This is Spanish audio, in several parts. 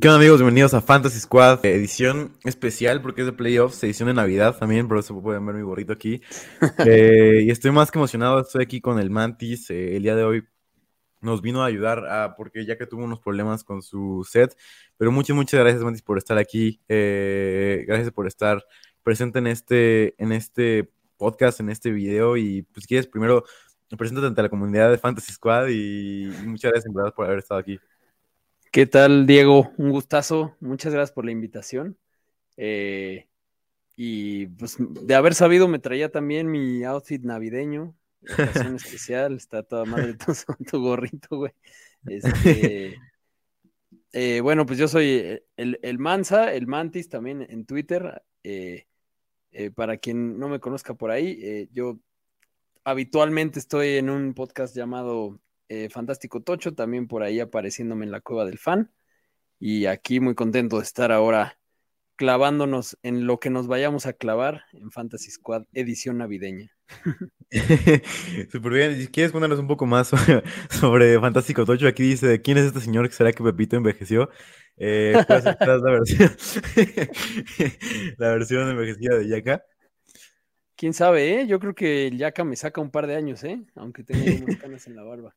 ¿Qué onda amigos? Bienvenidos a Fantasy Squad, eh, edición especial porque es de playoffs, edición de Navidad también, por eso pueden ver mi gorrito aquí. Eh, y estoy más que emocionado, estoy aquí con el Mantis, eh, el día de hoy nos vino a ayudar a, porque ya que tuvo unos problemas con su set, pero muchas, muchas gracias Mantis por estar aquí, eh, gracias por estar presente en este, en este podcast, en este video y pues quieres primero preséntate ante la comunidad de Fantasy Squad y, y muchas gracias en verdad por haber estado aquí. ¿Qué tal, Diego? Un gustazo. Muchas gracias por la invitación. Eh, y pues de haber sabido me traía también mi outfit navideño, ocasión especial. Está toda madre tu, tu gorrito, güey. Este, eh, bueno, pues yo soy el, el Mansa, el Mantis también en Twitter. Eh, eh, para quien no me conozca por ahí, eh, yo habitualmente estoy en un podcast llamado eh, Fantástico Tocho, también por ahí apareciéndome en la cueva del fan. Y aquí muy contento de estar ahora clavándonos en lo que nos vayamos a clavar en Fantasy Squad edición navideña. Súper bien. Quieres contarnos un poco más sobre, sobre Fantástico Tocho, aquí dice, ¿quién es este señor que será que Pepito envejeció? Eh, ¿puedes aceptar la versión, la versión envejecida de Yaka? Quién sabe, ¿eh? Yo creo que el Yaka me saca un par de años, ¿eh? Aunque tenga unas canas en la barba.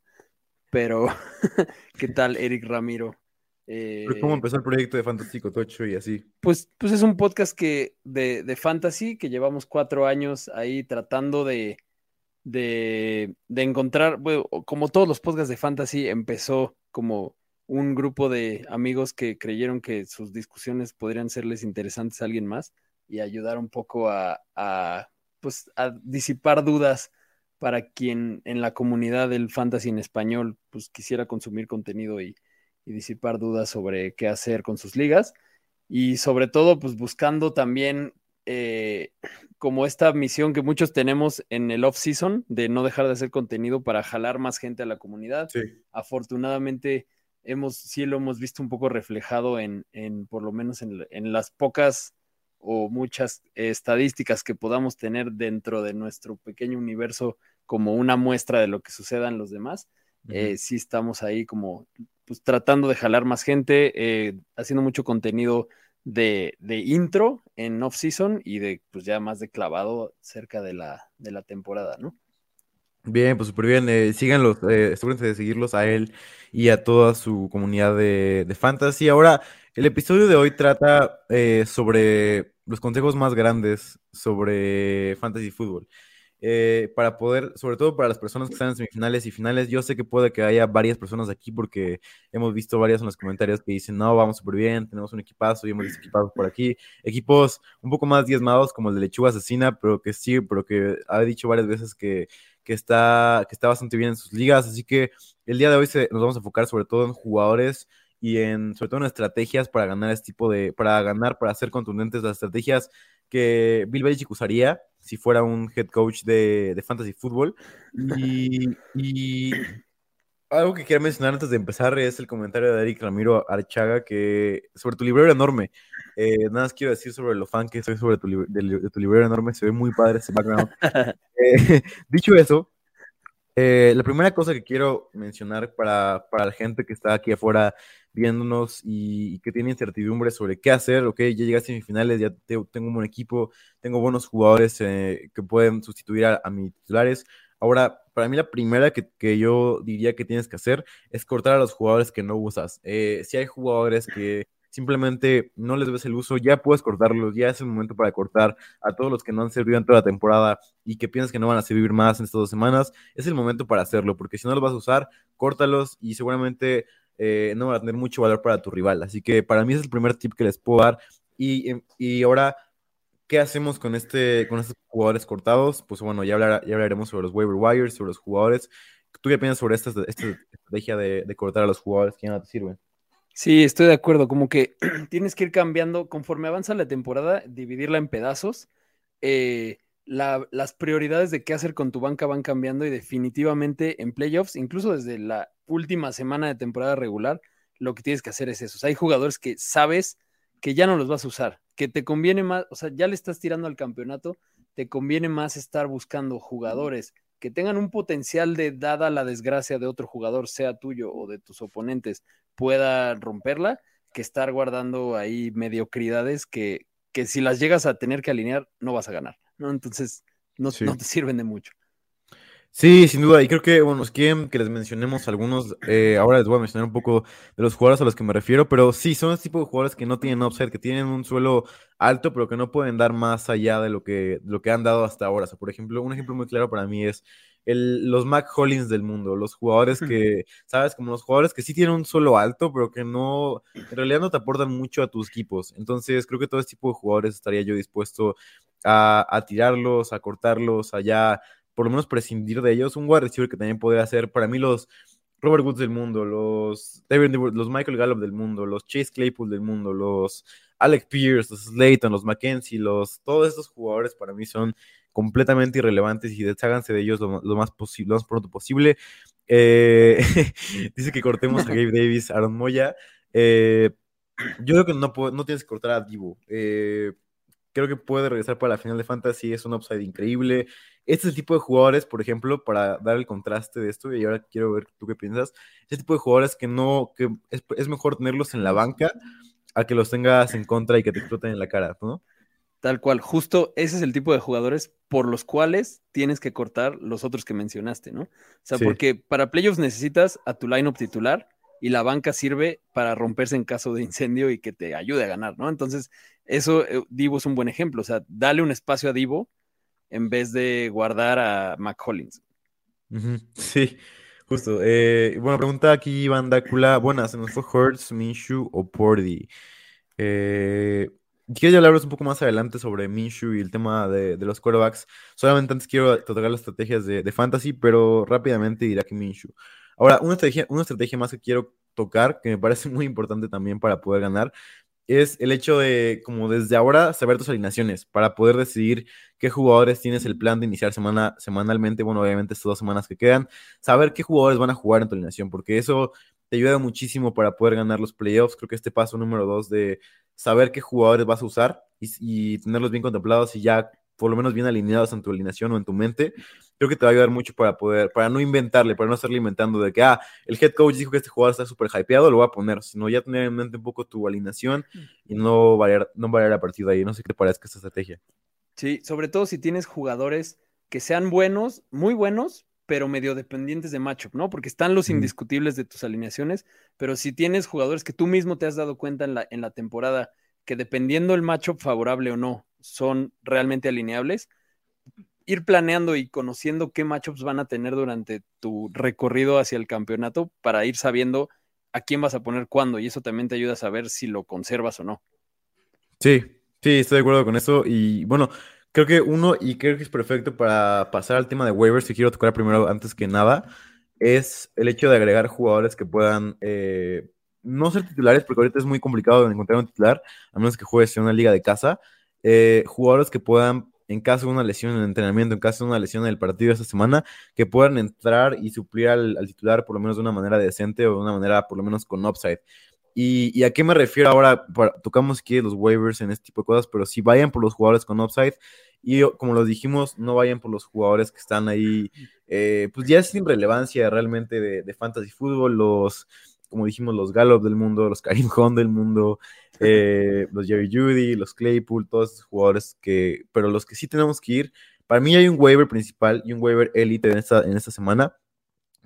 Pero, ¿qué tal, Eric Ramiro? Eh, ¿Cómo empezó el proyecto de Fantástico Tocho y así? Pues, pues es un podcast que de, de fantasy que llevamos cuatro años ahí tratando de, de, de encontrar, bueno, como todos los podcasts de fantasy, empezó como un grupo de amigos que creyeron que sus discusiones podrían serles interesantes a alguien más y ayudar un poco a, a, pues, a disipar dudas para quien en la comunidad del fantasy en español pues quisiera consumir contenido y, y disipar dudas sobre qué hacer con sus ligas y sobre todo pues buscando también eh, como esta misión que muchos tenemos en el off-season de no dejar de hacer contenido para jalar más gente a la comunidad. Sí. Afortunadamente hemos, sí lo hemos visto un poco reflejado en, en por lo menos en, en las pocas o muchas estadísticas que podamos tener dentro de nuestro pequeño universo como una muestra de lo que suceda en los demás. Eh, sí estamos ahí como pues, tratando de jalar más gente, eh, haciendo mucho contenido de, de intro en off-season y de pues ya más de clavado cerca de la, de la temporada, ¿no? Bien, pues súper bien. Eh, síganlos, eh, asegúrense de seguirlos a él y a toda su comunidad de, de fantasy. Ahora, el episodio de hoy trata eh, sobre los consejos más grandes sobre fantasy fútbol. Eh, para poder, sobre todo para las personas que están en semifinales y finales, yo sé que puede que haya varias personas aquí porque hemos visto varias en los comentarios que dicen, no, vamos súper bien, tenemos un equipazo y hemos visto por aquí. Equipos un poco más diezmados como el de Lechuga Asesina, pero que sí, pero que ha dicho varias veces que que está, que está bastante bien en sus ligas. Así que el día de hoy se, nos vamos a enfocar sobre todo en jugadores y en sobre todo en estrategias para ganar este tipo de, para ganar, para hacer contundentes las estrategias que Bill Belichick usaría si fuera un head coach de, de fantasy fútbol. Y, y algo que quiero mencionar antes de empezar es el comentario de Eric Ramiro Archaga que sobre tu librero enorme. Eh, nada más quiero decir sobre lo fan que soy sobre tu, lib- de, de tu librero enorme. Se ve muy padre ese background. Eh, dicho eso, eh, la primera cosa que quiero mencionar para, para la gente que está aquí afuera viéndonos y, y que tiene incertidumbre sobre qué hacer, ok, ya llegaste a semifinales, ya te- tengo un buen equipo, tengo buenos jugadores eh, que pueden sustituir a, a mis titulares. Ahora, para mí la primera que, que yo diría que tienes que hacer es cortar a los jugadores que no usas. Eh, si hay jugadores que simplemente no les ves el uso, ya puedes cortarlos, ya es el momento para cortar a todos los que no han servido en toda la temporada y que piensas que no van a servir más en estas dos semanas, es el momento para hacerlo, porque si no los vas a usar, córtalos y seguramente eh, no van a tener mucho valor para tu rival. Así que para mí ese es el primer tip que les puedo dar. Y, y ahora, ¿qué hacemos con, este, con estos jugadores cortados? Pues bueno, ya, hablar- ya hablaremos sobre los waiver wires, sobre los jugadores ¿tú qué piensas sobre esta, esta estrategia de, de, cortar a los jugadores que ya no te sirven? Sí, estoy de acuerdo, como que tienes que ir cambiando conforme avanza la temporada, dividirla en pedazos. Eh, la, las prioridades de qué hacer con tu banca van cambiando y definitivamente en playoffs, incluso desde la última semana de temporada regular, lo que tienes que hacer es eso. O sea, hay jugadores que sabes que ya no los vas a usar, que te conviene más, o sea, ya le estás tirando al campeonato, te conviene más estar buscando jugadores que tengan un potencial de, dada la desgracia de otro jugador, sea tuyo o de tus oponentes, pueda romperla, que estar guardando ahí mediocridades que, que si las llegas a tener que alinear, no vas a ganar, ¿no? Entonces, no, sí. no te sirven de mucho. Sí, sin duda. Y creo que, bueno, quieren que les mencionemos algunos. Eh, ahora les voy a mencionar un poco de los jugadores a los que me refiero, pero sí, son ese tipo de jugadores que no tienen upside, que tienen un suelo alto, pero que no pueden dar más allá de lo que, lo que han dado hasta ahora. O sea, por ejemplo, un ejemplo muy claro para mí es el, los Mac Hollins del mundo, los jugadores que, ¿sabes? Como los jugadores que sí tienen un suelo alto, pero que no, en realidad no te aportan mucho a tus equipos. Entonces, creo que todo este tipo de jugadores estaría yo dispuesto a, a tirarlos, a cortarlos, allá por lo menos prescindir de ellos. Un wide receiver que también podría ser para mí los Robert Woods del mundo, los, David, los Michael Gallup del mundo, los Chase Claypool del mundo, los Alec Pierce, los Slayton, los McKenzie, los, todos estos jugadores para mí son completamente irrelevantes y desháganse de ellos lo, lo más lo más pronto posible. Eh, dice que cortemos a Gabe Davis, Aaron Moya. Eh, yo creo que no, puedo, no tienes que cortar a Divo. Eh, creo que puede regresar para la final de Fantasy, es un upside increíble. Este es el tipo de jugadores, por ejemplo, para dar el contraste de esto, y ahora quiero ver tú qué piensas, este tipo de jugadores que no, que es, es mejor tenerlos en la banca a que los tengas en contra y que te exploten en la cara, ¿no? Tal cual, justo ese es el tipo de jugadores por los cuales tienes que cortar los otros que mencionaste, ¿no? O sea, sí. porque para playoffs necesitas a tu lineup titular y la banca sirve para romperse en caso de incendio y que te ayude a ganar, ¿no? Entonces, eso, eh, Divo es un buen ejemplo, o sea, dale un espacio a Divo en vez de guardar a McCollins. Sí, justo. Eh, bueno, pregunta aquí Iván Dácula, buenas, ¿se nos fue Hurts, Minshew o Pordy? Eh, quiero hablaros un poco más adelante sobre Minshew y el tema de, de, los quarterbacks. Solamente antes quiero tocar las estrategias de, de, fantasy, pero rápidamente dirá que Minshew. Ahora, una estrategia, una estrategia más que quiero tocar, que me parece muy importante también para poder ganar, es el hecho de, como desde ahora, saber tus alineaciones para poder decidir qué jugadores tienes el plan de iniciar semana, semanalmente, bueno, obviamente estas dos semanas que quedan, saber qué jugadores van a jugar en tu alineación, porque eso te ayuda muchísimo para poder ganar los playoffs. Creo que este paso número dos de saber qué jugadores vas a usar y, tenerlos bien contemplados y ya por lo menos bien alineados en tu alineación o en tu mente, creo que te va a ayudar mucho para poder, para no inventarle, para no estarle inventando de que, ah, el head coach dijo que este jugador está súper hypeado, lo voy a poner, sino ya tener en mente un poco tu alineación y no variar, no variar a partir de ahí. No sé qué te parezca esta estrategia. Sí, sobre todo si tienes jugadores que sean buenos, muy buenos, pero medio dependientes de matchup, ¿no? Porque están los indiscutibles de tus alineaciones, pero si tienes jugadores que tú mismo te has dado cuenta en la, en la temporada que dependiendo el matchup favorable o no, son realmente alineables, ir planeando y conociendo qué matchups van a tener durante tu recorrido hacia el campeonato para ir sabiendo a quién vas a poner cuándo y eso también te ayuda a saber si lo conservas o no. Sí, sí, estoy de acuerdo con eso y bueno, creo que uno y creo que es perfecto para pasar al tema de waivers que quiero tocar primero antes que nada es el hecho de agregar jugadores que puedan eh, no ser titulares porque ahorita es muy complicado de encontrar un titular a menos que juegues en una liga de casa eh, jugadores que puedan, en caso de una lesión en el entrenamiento, en caso de una lesión en el partido esta semana, que puedan entrar y suplir al, al, titular por lo menos de una manera decente o de una manera por lo menos con upside. ¿Y, y a qué me refiero ahora? Para, tocamos aquí los waivers en este tipo de cosas, pero si vayan por los jugadores con upside y como lo dijimos, no vayan por los jugadores que están ahí, eh, pues ya sin relevancia realmente de, de fantasy fútbol, los como dijimos, los Gallup del mundo, los Karim Hunt del mundo, eh, los Jerry Judy, los Claypool, todos esos jugadores que, pero los que sí tenemos que ir, para mí hay un waiver principal y un waiver elite en esta, en esta semana,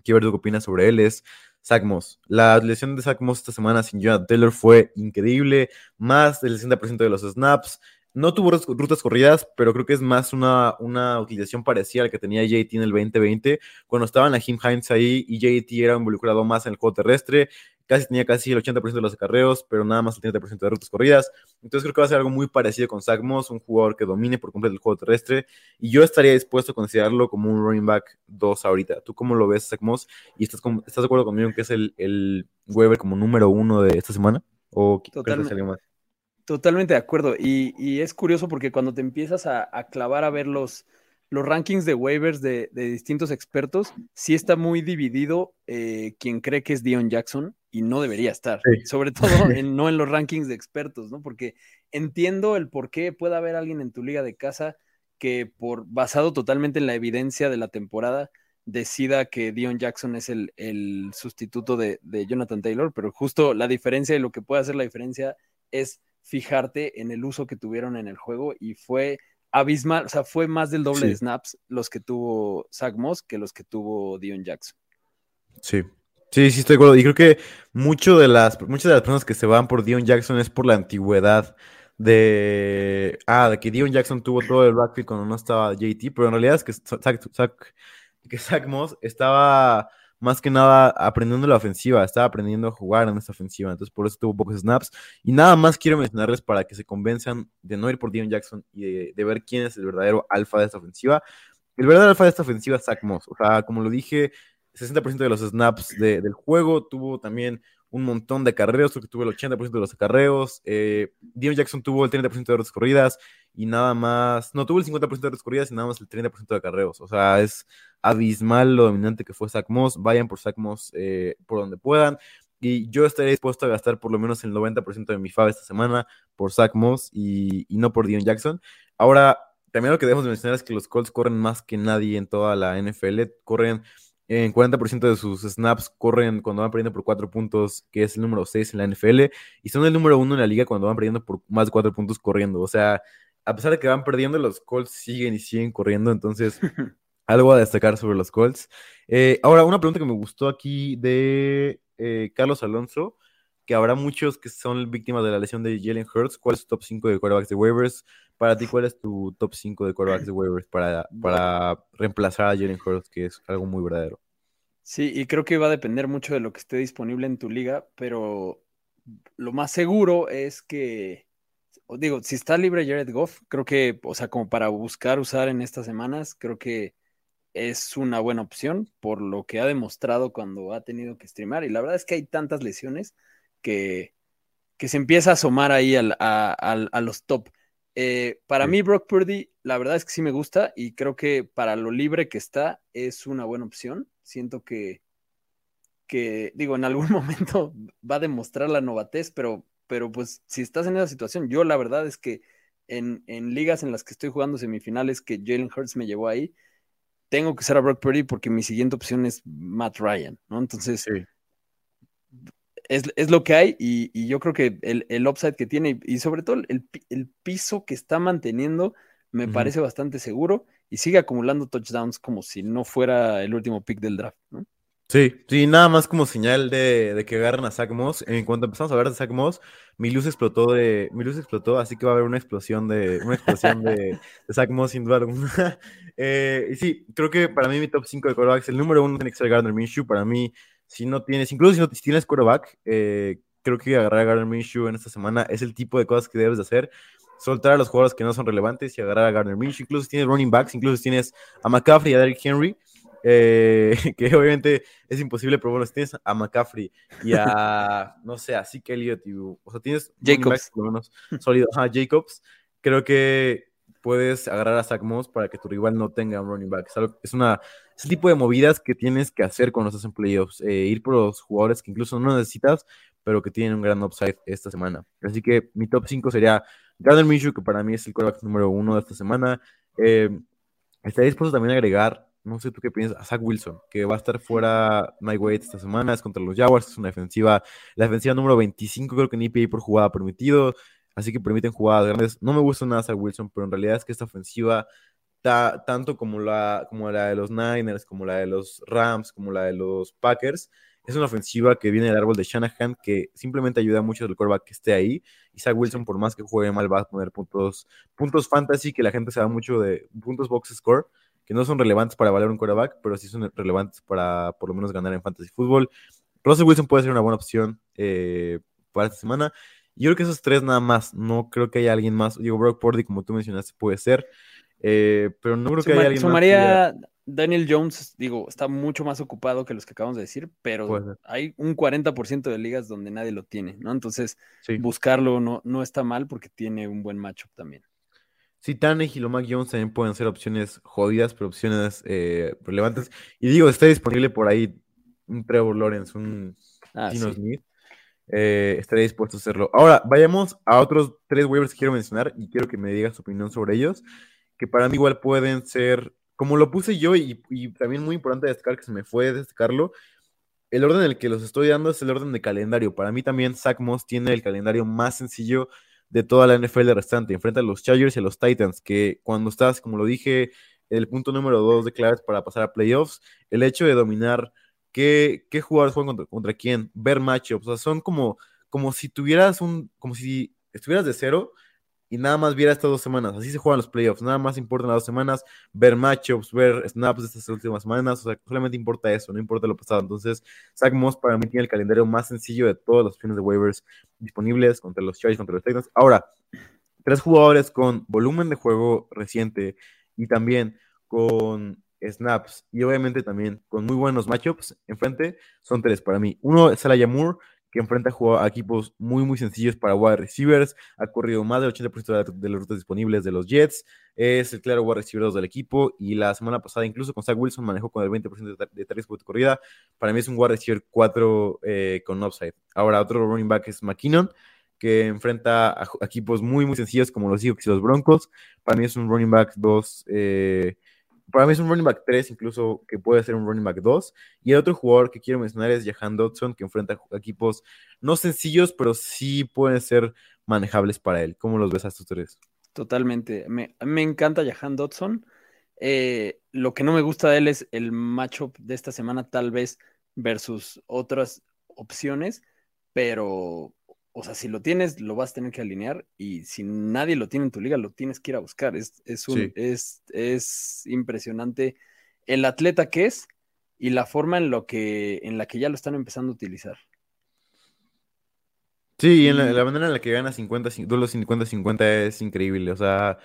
quiero ver tu qué opinas sobre él, es Zach Moss. La lesión de Zach Moss esta semana sin Jonathan Taylor fue increíble, más del 60% de los snaps, no tuvo rutas corridas, pero creo que es más una, una utilización parecida a la que tenía JT en el 2020, cuando estaban a Jim Hines ahí y JT era involucrado más en el juego terrestre. Casi tenía casi el 80% de los acarreos, pero nada más el 30% de rutas corridas. Entonces creo que va a ser algo muy parecido con Zach Moss, un jugador que domine por completo el juego terrestre, y yo estaría dispuesto a considerarlo como un running back 2 ahorita. ¿Tú cómo lo ves, Zach Moss? ¿Y estás, estás de acuerdo conmigo en que es el, el Weber como número uno de esta semana? ¿O Totalmente. más? Totalmente de acuerdo. Y, es curioso porque cuando te empiezas a, clavar a ver los, los rankings de waivers de, distintos expertos, sí está muy dividido eh, quien cree que es Dion Jackson y no debería estar. Sobre todo no en los rankings de expertos, ¿no? Porque entiendo el por qué puede haber alguien en tu liga de casa que por basado totalmente en la evidencia de la temporada decida que Dion Jackson es el, sustituto de, de Jonathan Taylor, pero justo la diferencia y lo que puede hacer la diferencia es fijarte en el uso que tuvieron en el juego y fue abismal, o sea, fue más del doble de snaps los que tuvo Zach Moss que los que tuvo Dion Jackson. Sí, sí, sí estoy de acuerdo. Y creo que mucho de las, muchas de las personas que se van por Dion Jackson es por la antigüedad de, ah, de que Dion Jackson tuvo todo el backfield cuando no estaba JT, pero en realidad es que que Zach Moss estaba más que nada aprendiendo la ofensiva, estaba aprendiendo a jugar en esta ofensiva, entonces por eso tuvo pocos snaps. Y nada más quiero mencionarles para que se convenzan de no ir por Dion Jackson y de, ver quién es el verdadero alfa de esta ofensiva. El verdadero alfa de esta ofensiva es Zach Moss, o sea, como lo dije, 60% de los snaps del juego, tuvo también un montón de acarreos, creo que tuvo el 80% de los acarreos, eh, Dion Jackson tuvo el 30% de las corridas y nada más, no, tuvo el 50% de las corridas y nada más el 30% de acarreos, o sea, es abismal lo dominante que fue Zach Moss, vayan por Zach Moss eh, por donde puedan, y yo estaría dispuesto a gastar por lo menos el 90% de mi FAB esta semana por Zach Moss y, y no por Dion Jackson. Ahora, también lo que debemos mencionar es que los Colts corren más que nadie en toda la NFL, corren en 40% de sus snaps corren cuando van perdiendo por 4 puntos, que es el número 6 en la NFL, y son el número 1 en la liga cuando van perdiendo por más de 4 puntos corriendo. O sea, a pesar de que van perdiendo, los Colts siguen y siguen corriendo, entonces algo a destacar sobre los Colts. Eh, ahora, una pregunta que me gustó aquí de eh, Carlos Alonso, que habrá muchos que son víctimas de la lesión de Jalen Hurts. ¿Cuál es tu top 5 de quarterbacks de waivers? Para ti, ¿cuál es tu top 5 de quarterbacks de waivers para, para reemplazar a Jalen Hurts, que es algo muy verdadero? Sí, y creo que va a depender mucho de lo que esté disponible en tu liga, pero lo más seguro es que, digo, si está libre Jared Goff, creo que, o sea, como para buscar usar en estas semanas, creo que es una buena opción por lo que ha demostrado cuando ha tenido que streamar. Y la verdad es que hay tantas lesiones que, que se empieza a asomar ahí a los top. Eh, para mí, Brock Purdy, la verdad es que sí me gusta y creo que para lo libre que está es una buena opción. Siento que, que digo, en algún momento va a demostrar la novatez, pero, pero pues si estás en esa situación, yo la verdad es que en, ligas en las que estoy jugando semifinales, que Jalen Hurts me llevó ahí, tengo que ser a Brock Purdy porque mi siguiente opción es Matt Ryan, ¿no? Entonces, es, lo que hay y, yo creo que el, el, upside que tiene y, sobre todo el, piso que está manteniendo me parece bastante seguro y sigue acumulando touchdowns como si no fuera el último pick del draft, ¿no? Sí, sí, nada más como señal de, que agarran a Zach Moss. En cuanto empezamos a ver de Zach Moss, mi luz explotó de, mi luz explotó, así que va a haber una explosión de, una explosión de, de Zach Moss sin duda alguna. Eh, y sí, creo que para mí mi top 5 de quarterbacks, el número uno tiene que ser Gardner Minshew, para mí si no tienes, incluso si, no, tienes quarterback, eh, creo que agarrar a Gardner Minshew en esta semana es el tipo de cosas que debes de hacer. Soltar a los jugadores que no son relevantes y agarrar a Gardner Minshew. Incluso si tienes running backs, incluso si tienes a McCaffrey y a Derrick Henry, eh, que obviamente es imposible, pero bueno, si tienes a McCaffrey y a, no sé, a Zeke Elliott, o sea, tienes Jacobs. por lo menos sólido, a Jacobs, creo que puedes agarrar a Zach Moss para que tu rival no tenga un running back. Es, una, ese tipo de movidas que tienes que hacer cuando estás en playoffs. Eh, ir por los jugadores que incluso no necesitas, pero que tienen un gran upside esta semana. Así que mi top 5 sería Gardner Minshew, que para mí es el quarterback número uno de esta semana. Eh, estaría dispuesto también a agregar, no sé tú qué piensas, a Zach Wilson, que va a estar fuera Mike Wade esta semana, es contra los Jaguars, es una defensiva, la defensiva número 25 creo que en EPA por jugada permitido así que permiten jugadas grandes. No me gusta nada a Wilson, pero en realidad es que esta ofensiva, tanto como la, como la de los Niners, como la de los Rams, como la de los Packers, es una ofensiva que viene del árbol de Shanahan que simplemente ayuda mucho al quarterback que esté ahí. Y Zach Wilson, por más que juegue mal, va a poner puntos, puntos fantasy que la gente se da mucho de puntos box score, que no son relevantes para valer un quarterback, pero sí son relevantes para por lo menos ganar en fantasy fútbol. Russell Wilson puede ser una buena opción eh, para esta semana. Yo creo que esos tres nada más. No creo que haya alguien más. Digo, Brock Purdy, como tú mencionaste, puede ser. Eh, pero no creo que haya alguien sumaría Daniel Jones, digo, está mucho más ocupado que los que acabamos de decir, pero hay un 40% de ligas donde nadie lo tiene, ¿no? Entonces, buscarlo no, no está mal porque tiene un buen matchup también. Sí, Tannehill y Lomac Jones también pueden ser opciones jodidas, pero opciones eh, relevantes. Y digo, está disponible por ahí un Trevor Lawrence, un ah, Smith. Eh, estaré dispuesto a hacerlo. Ahora, vayamos a otros tres waivers que quiero mencionar y quiero que me digas tu opinión sobre ellos, que para mí igual pueden ser, como lo puse yo y, también muy importante destacar que se me fue destacarlo, el orden en el que los estoy dando es el orden de calendario. Para mí también Zach Moss tiene el calendario más sencillo de toda la NFL restante. Enfrenta a los Chargers y a los Titans, que cuando estás, como lo dije, el punto número dos de claves para pasar a playoffs, el hecho de dominar qué, qué jugadores juegan contra, quién, ver matchups, o sea, son como, como si tuvieras un, como si estuvieras de cero y nada más viera estas dos semanas. Así se juegan los playoffs. Nada más importan las dos semanas, ver matchups, ver snaps de estas últimas semanas. O sea, solamente importa eso, no importa lo pasado. Entonces, Zach Moss para mí tiene el calendario más sencillo de todas las opciones de waivers disponibles contra los Chargers, contra los Titans. Ahora, tres jugadores con volumen de juego reciente y también con snaps y obviamente también con muy buenos matchups enfrente, son tres para mí. Uno es Alaya Moore, que enfrenta a equipos muy, muy sencillos para wide receivers. Ha corrido más del 80% de, las rutas disponibles de los Jets. Es el claro wide receiver del equipo. Y la semana pasada, incluso con Zach Wilson, manejó con el 20% de, tareas por corrida. Para mí es un wide receiver 4 eh, con upside. Ahora, otro running back es McKinnon que enfrenta a, equipos muy, muy sencillos como los Seahawks y los Broncos. Para mí es un running back 2 para mí es un running back 3, incluso que puede ser un running back 2. Y el otro jugador que quiero mencionar es Jahan Dodson, que enfrenta equipos no sencillos, pero sí pueden ser manejables para él. ¿Cómo los ves a estos tres? Totalmente. Me, me encanta Jahan Dodson. Eh, lo que no me gusta de él es el matchup de esta semana, tal vez, versus otras opciones, pero o sea, si lo tienes, lo vas a tener que alinear y si nadie lo tiene en tu liga, lo tienes que ir a buscar. Es, es, un, es, es impresionante el atleta que es y la forma en, lo que, en la que ya lo están empezando a utilizar. Sí, y en la, manera en la que gana 50, duelos 50-50 es increíble. O sea,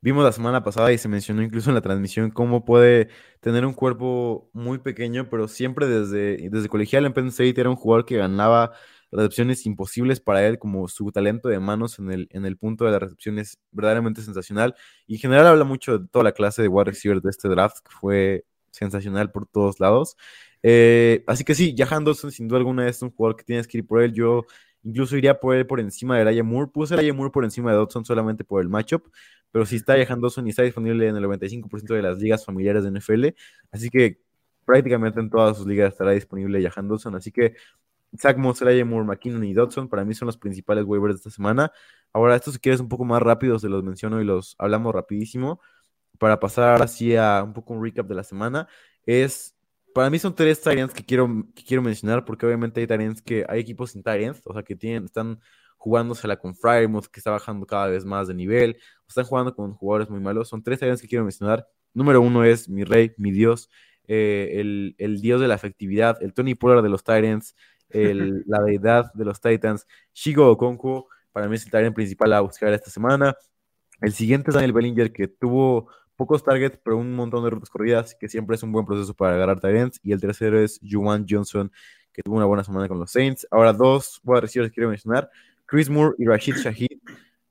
vimos la semana pasada y se mencionó incluso en la transmisión cómo puede tener un cuerpo muy pequeño, pero siempre desde, desde colegial en Penn State era un jugador que ganaba recepciones imposibles para él, como su talento de manos en el, en el punto de la recepción es verdaderamente sensacional. Y en general habla mucho de toda la clase de wide receiver de este draft, que fue sensacional por todos lados. Eh, así que sí, Jahan Dawson sin duda alguna es un jugador que tienes que ir por él. Yo incluso iría por él por encima de Raya Moore. Puse a Raya por encima de Dodson solamente por el matchup, pero si está Jahan Dawson y está disponible en el 95% de las ligas familiares de NFL, así que prácticamente en todas sus ligas estará disponible Jahan Dawson. Así que Zach Moss, Moore, McKinnon y Dodson para mí son los principales waivers de esta semana. Ahora, estos si quieres un poco más rápido, se los menciono y los hablamos rapidísimo para pasar ahora sí a un poco un recap de la semana. Es, para mí son tres Tyrants que quiero, que quiero mencionar porque obviamente hay Tyrants que, hay equipos sin Tyrants, o sea que tienen, están jugándosela con Frymouth, que está bajando cada vez más de nivel, están jugando con jugadores muy malos. Son tres Tyrants que quiero mencionar. Número uno es mi rey, mi dios, eh, el, el, dios de la efectividad, el Tony Pollard de los Tyrants, la deidad de los Titans, Shigo Okonkwo, para mí es el Tyrant principal a buscar esta semana. El siguiente es Daniel Bellinger, que tuvo pocos targets, pero un montón de rutas corridas, que siempre es un buen proceso para agarrar Tyrants. Y el tercero es Juwan Johnson, que tuvo una buena semana con los Saints. Ahora dos wide receivers que quiero mencionar, Chris Moore y Rashid Shahid.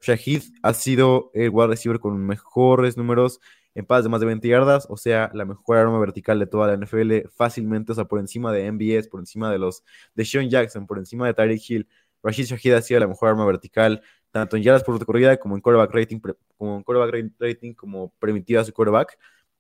Shahid ha sido el wide receiver con mejores números en paz de más de 20 yardas, o sea, la mejor arma vertical de toda la NFL fácilmente, o sea, por encima de MBS, por encima de los de Sean Jackson, por encima de Tyreek Hill. Rashid Shahid ha sido la mejor arma vertical, tanto en yardas por corrida como en quarterback rating, como en quarterback rating, como permitida su quarterback.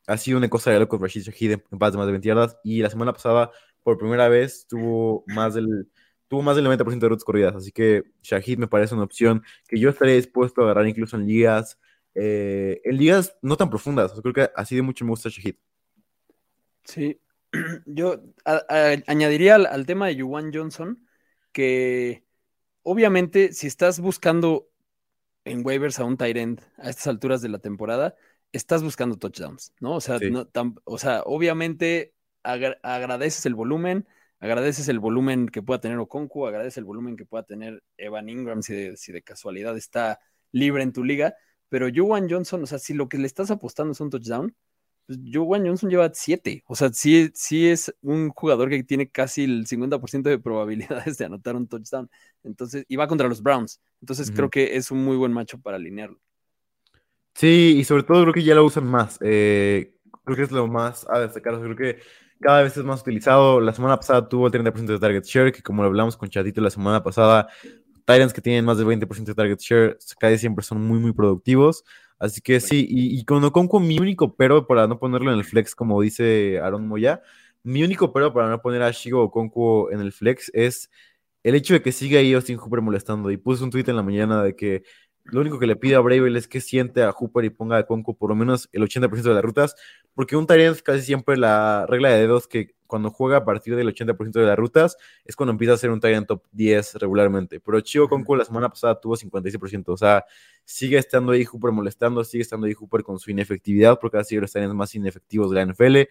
Ha sido una cosa de loco Rashid Shahid en paz de más de 20 yardas, y la semana pasada, por primera vez, tuvo más del tuvo más del 90% de rutas corridas, así que Shahid me parece una opción que yo estaría dispuesto a agarrar incluso en ligas eh, en ligas no tan profundas. Creo que así de mucho me gusta Shahid. Sí, yo añadiría al, tema de Yuan Johnson que obviamente si estás buscando en waivers a un tight end a estas alturas de la temporada, estás buscando touchdowns, ¿no? O sea, o sea obviamente agradeces el volumen, agradeces el volumen que pueda tener Okonku, agradeces el volumen que pueda tener Evan Ingram si de, si de casualidad está libre en tu liga, pero Juwan Johnson, o sea, si lo que le estás apostando es un touchdown, pues Juwan Johnson lleva siete, o sea, sí, sí es un jugador que tiene casi el 50% de probabilidades de anotar un touchdown, entonces, y va contra los Browns, entonces creo que es un muy buen macho para alinearlo. Sí, y sobre todo creo que ya lo usan más. Eh, creo que es lo más a destacar. Creo que cada vez es más utilizado. La semana pasada tuvo el 30% de target share, que como lo hablamos con Chatito la semana pasada, Tyrants que tienen más del 20% de target share casi siempre son muy, muy productivos. Así que sí, y, y con Oconco, mi único pero para no ponerlo en el flex, como dice Aaron Moya, mi único pero para no poner a Shigo Oconco en el flex es el hecho de que siga ahí Austin Hooper molestando. Y puse un tweet en la mañana de que lo único que le pide a Bravel es que siente a Hooper y ponga a Conco por lo menos el 80% de las rutas, porque un Tyrant casi siempre la regla de dedos que cuando juega a partir del 80% de las rutas es cuando empieza a ser un Tyrant top 10 regularmente. Pero Chivo Conco la semana pasada tuvo 56%, o sea, sigue estando ahí Hooper molestando, sigue estando ahí Hooper con su inefectividad, porque ha sido los Tyrants más inefectivos de la NFL.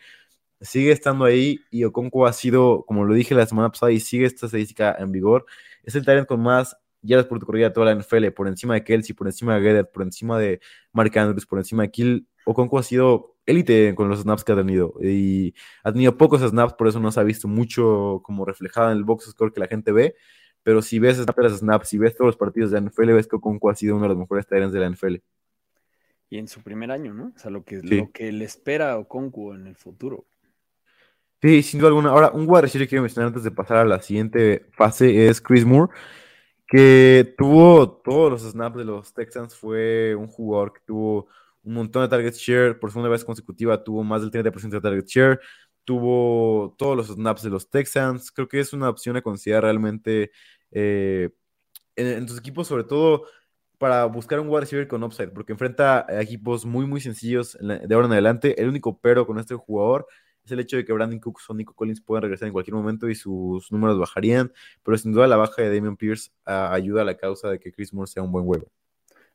Sigue estando ahí y Oconco ha sido, como lo dije la semana pasada, y sigue esta estadística en vigor. Es el Tyrant con más ya por tu corrida toda la NFL, por encima de Kelsey, por encima de Gedder, por encima de Mark Andrews, por encima de Kill, Oconco ha sido élite con los snaps que ha tenido y ha tenido pocos snaps, por eso no se ha visto mucho como reflejado en el box score que la gente ve, pero si ves snaps, snaps, si ves todos los partidos de la NFL, ves que Oconco ha sido uno de los mejores talents de la NFL. Y en su primer año, ¿no? O sea, lo que, lo que le espera a Oconco en el futuro. Sí, sin duda alguna. Ahora, un wide que quiero mencionar antes de pasar a la siguiente fase es Chris Moore que tuvo todos los snaps de los Texans, fue un jugador que tuvo un montón de target share, por segunda vez consecutiva tuvo más del 30% de target share, tuvo todos los snaps de los Texans, creo que es una opción a considerar realmente eh, en, tus equipos, sobre todo para buscar un wide receiver con upside, porque enfrenta a equipos muy, muy sencillos de ahora en adelante. El único pero con este jugador es el hecho de que Brandon Cooks o Nico Collins pueden regresar en cualquier momento y sus números bajarían, pero sin duda la baja de Damian Pierce ah, ayuda a la causa de que Chris Moore sea un buen huevo.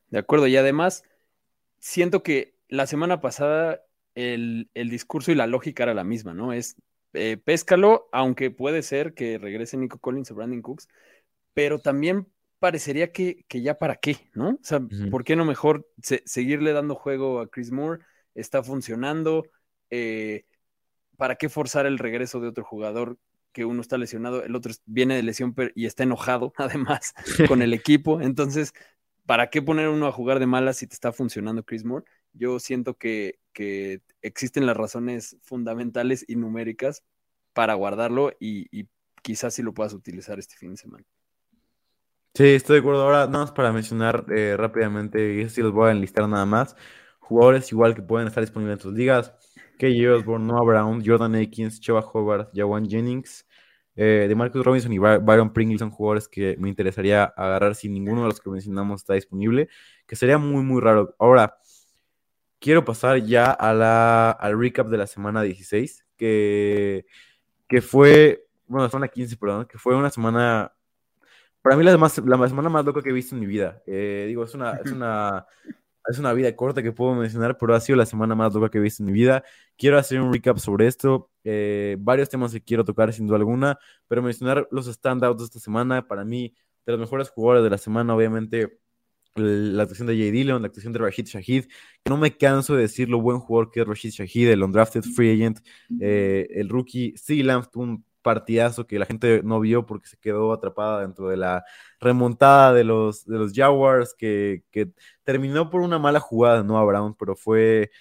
De acuerdo, y además siento que la semana pasada el, discurso y la lógica era la misma, ¿no? Es eh, péscalo, aunque puede ser que regrese Nico Collins o Brandon Cooks, pero también parecería que, ya para qué, ¿no? O sea, ¿por qué no mejor seguirle dando juego a Chris Moore? Está funcionando. Eh, ¿para qué forzar el regreso de otro jugador que uno está lesionado, el otro viene de lesión y está enojado además con el equipo? Entonces, ¿para qué poner uno a jugar de malas si te está funcionando Chris Moore? Yo siento que, existen las razones fundamentales y numéricas para guardarlo y, quizás si lo puedas utilizar este fin de semana. Sí, estoy de acuerdo. Ahora, nada más para mencionar eh, rápidamente, y sí los voy a enlistar nada más, jugadores igual que pueden estar disponibles en tus ligas. K.J. Osborne, Noah Brown, Jordan Akins, Cheva Hobart, Jawan Jennings, eh, de Marcus Robinson y Byron Pringle son jugadores que me interesaría agarrar si ninguno de los que mencionamos está disponible, que sería muy, muy raro. Ahora, quiero pasar ya a la, al recap de la semana 16, que, que fue, bueno, la semana 15, perdón, que fue una semana, para mí la, más, la semana más loca que he visto en mi vida. Eh, digo, es una, es una es una vida corta que puedo mencionar, pero ha sido la semana más loca que he visto en mi vida. Quiero hacer un recap sobre esto. Eh, varios temas que quiero tocar sin duda alguna, pero mencionar los standouts de esta semana. Para mí, de los mejores jugadores de la semana, obviamente, la actuación de Jay Dillon, la actuación de Rashid Shahid, no me canso de decir lo buen jugador que es Rashid Shahid, el undrafted free agent, eh, el rookie. Sí, Lamb un partidazo que la gente no vio porque se quedó atrapada dentro de la remontada de los, de los Jaguars, que, terminó por una mala jugada, no a Brown, pero fue,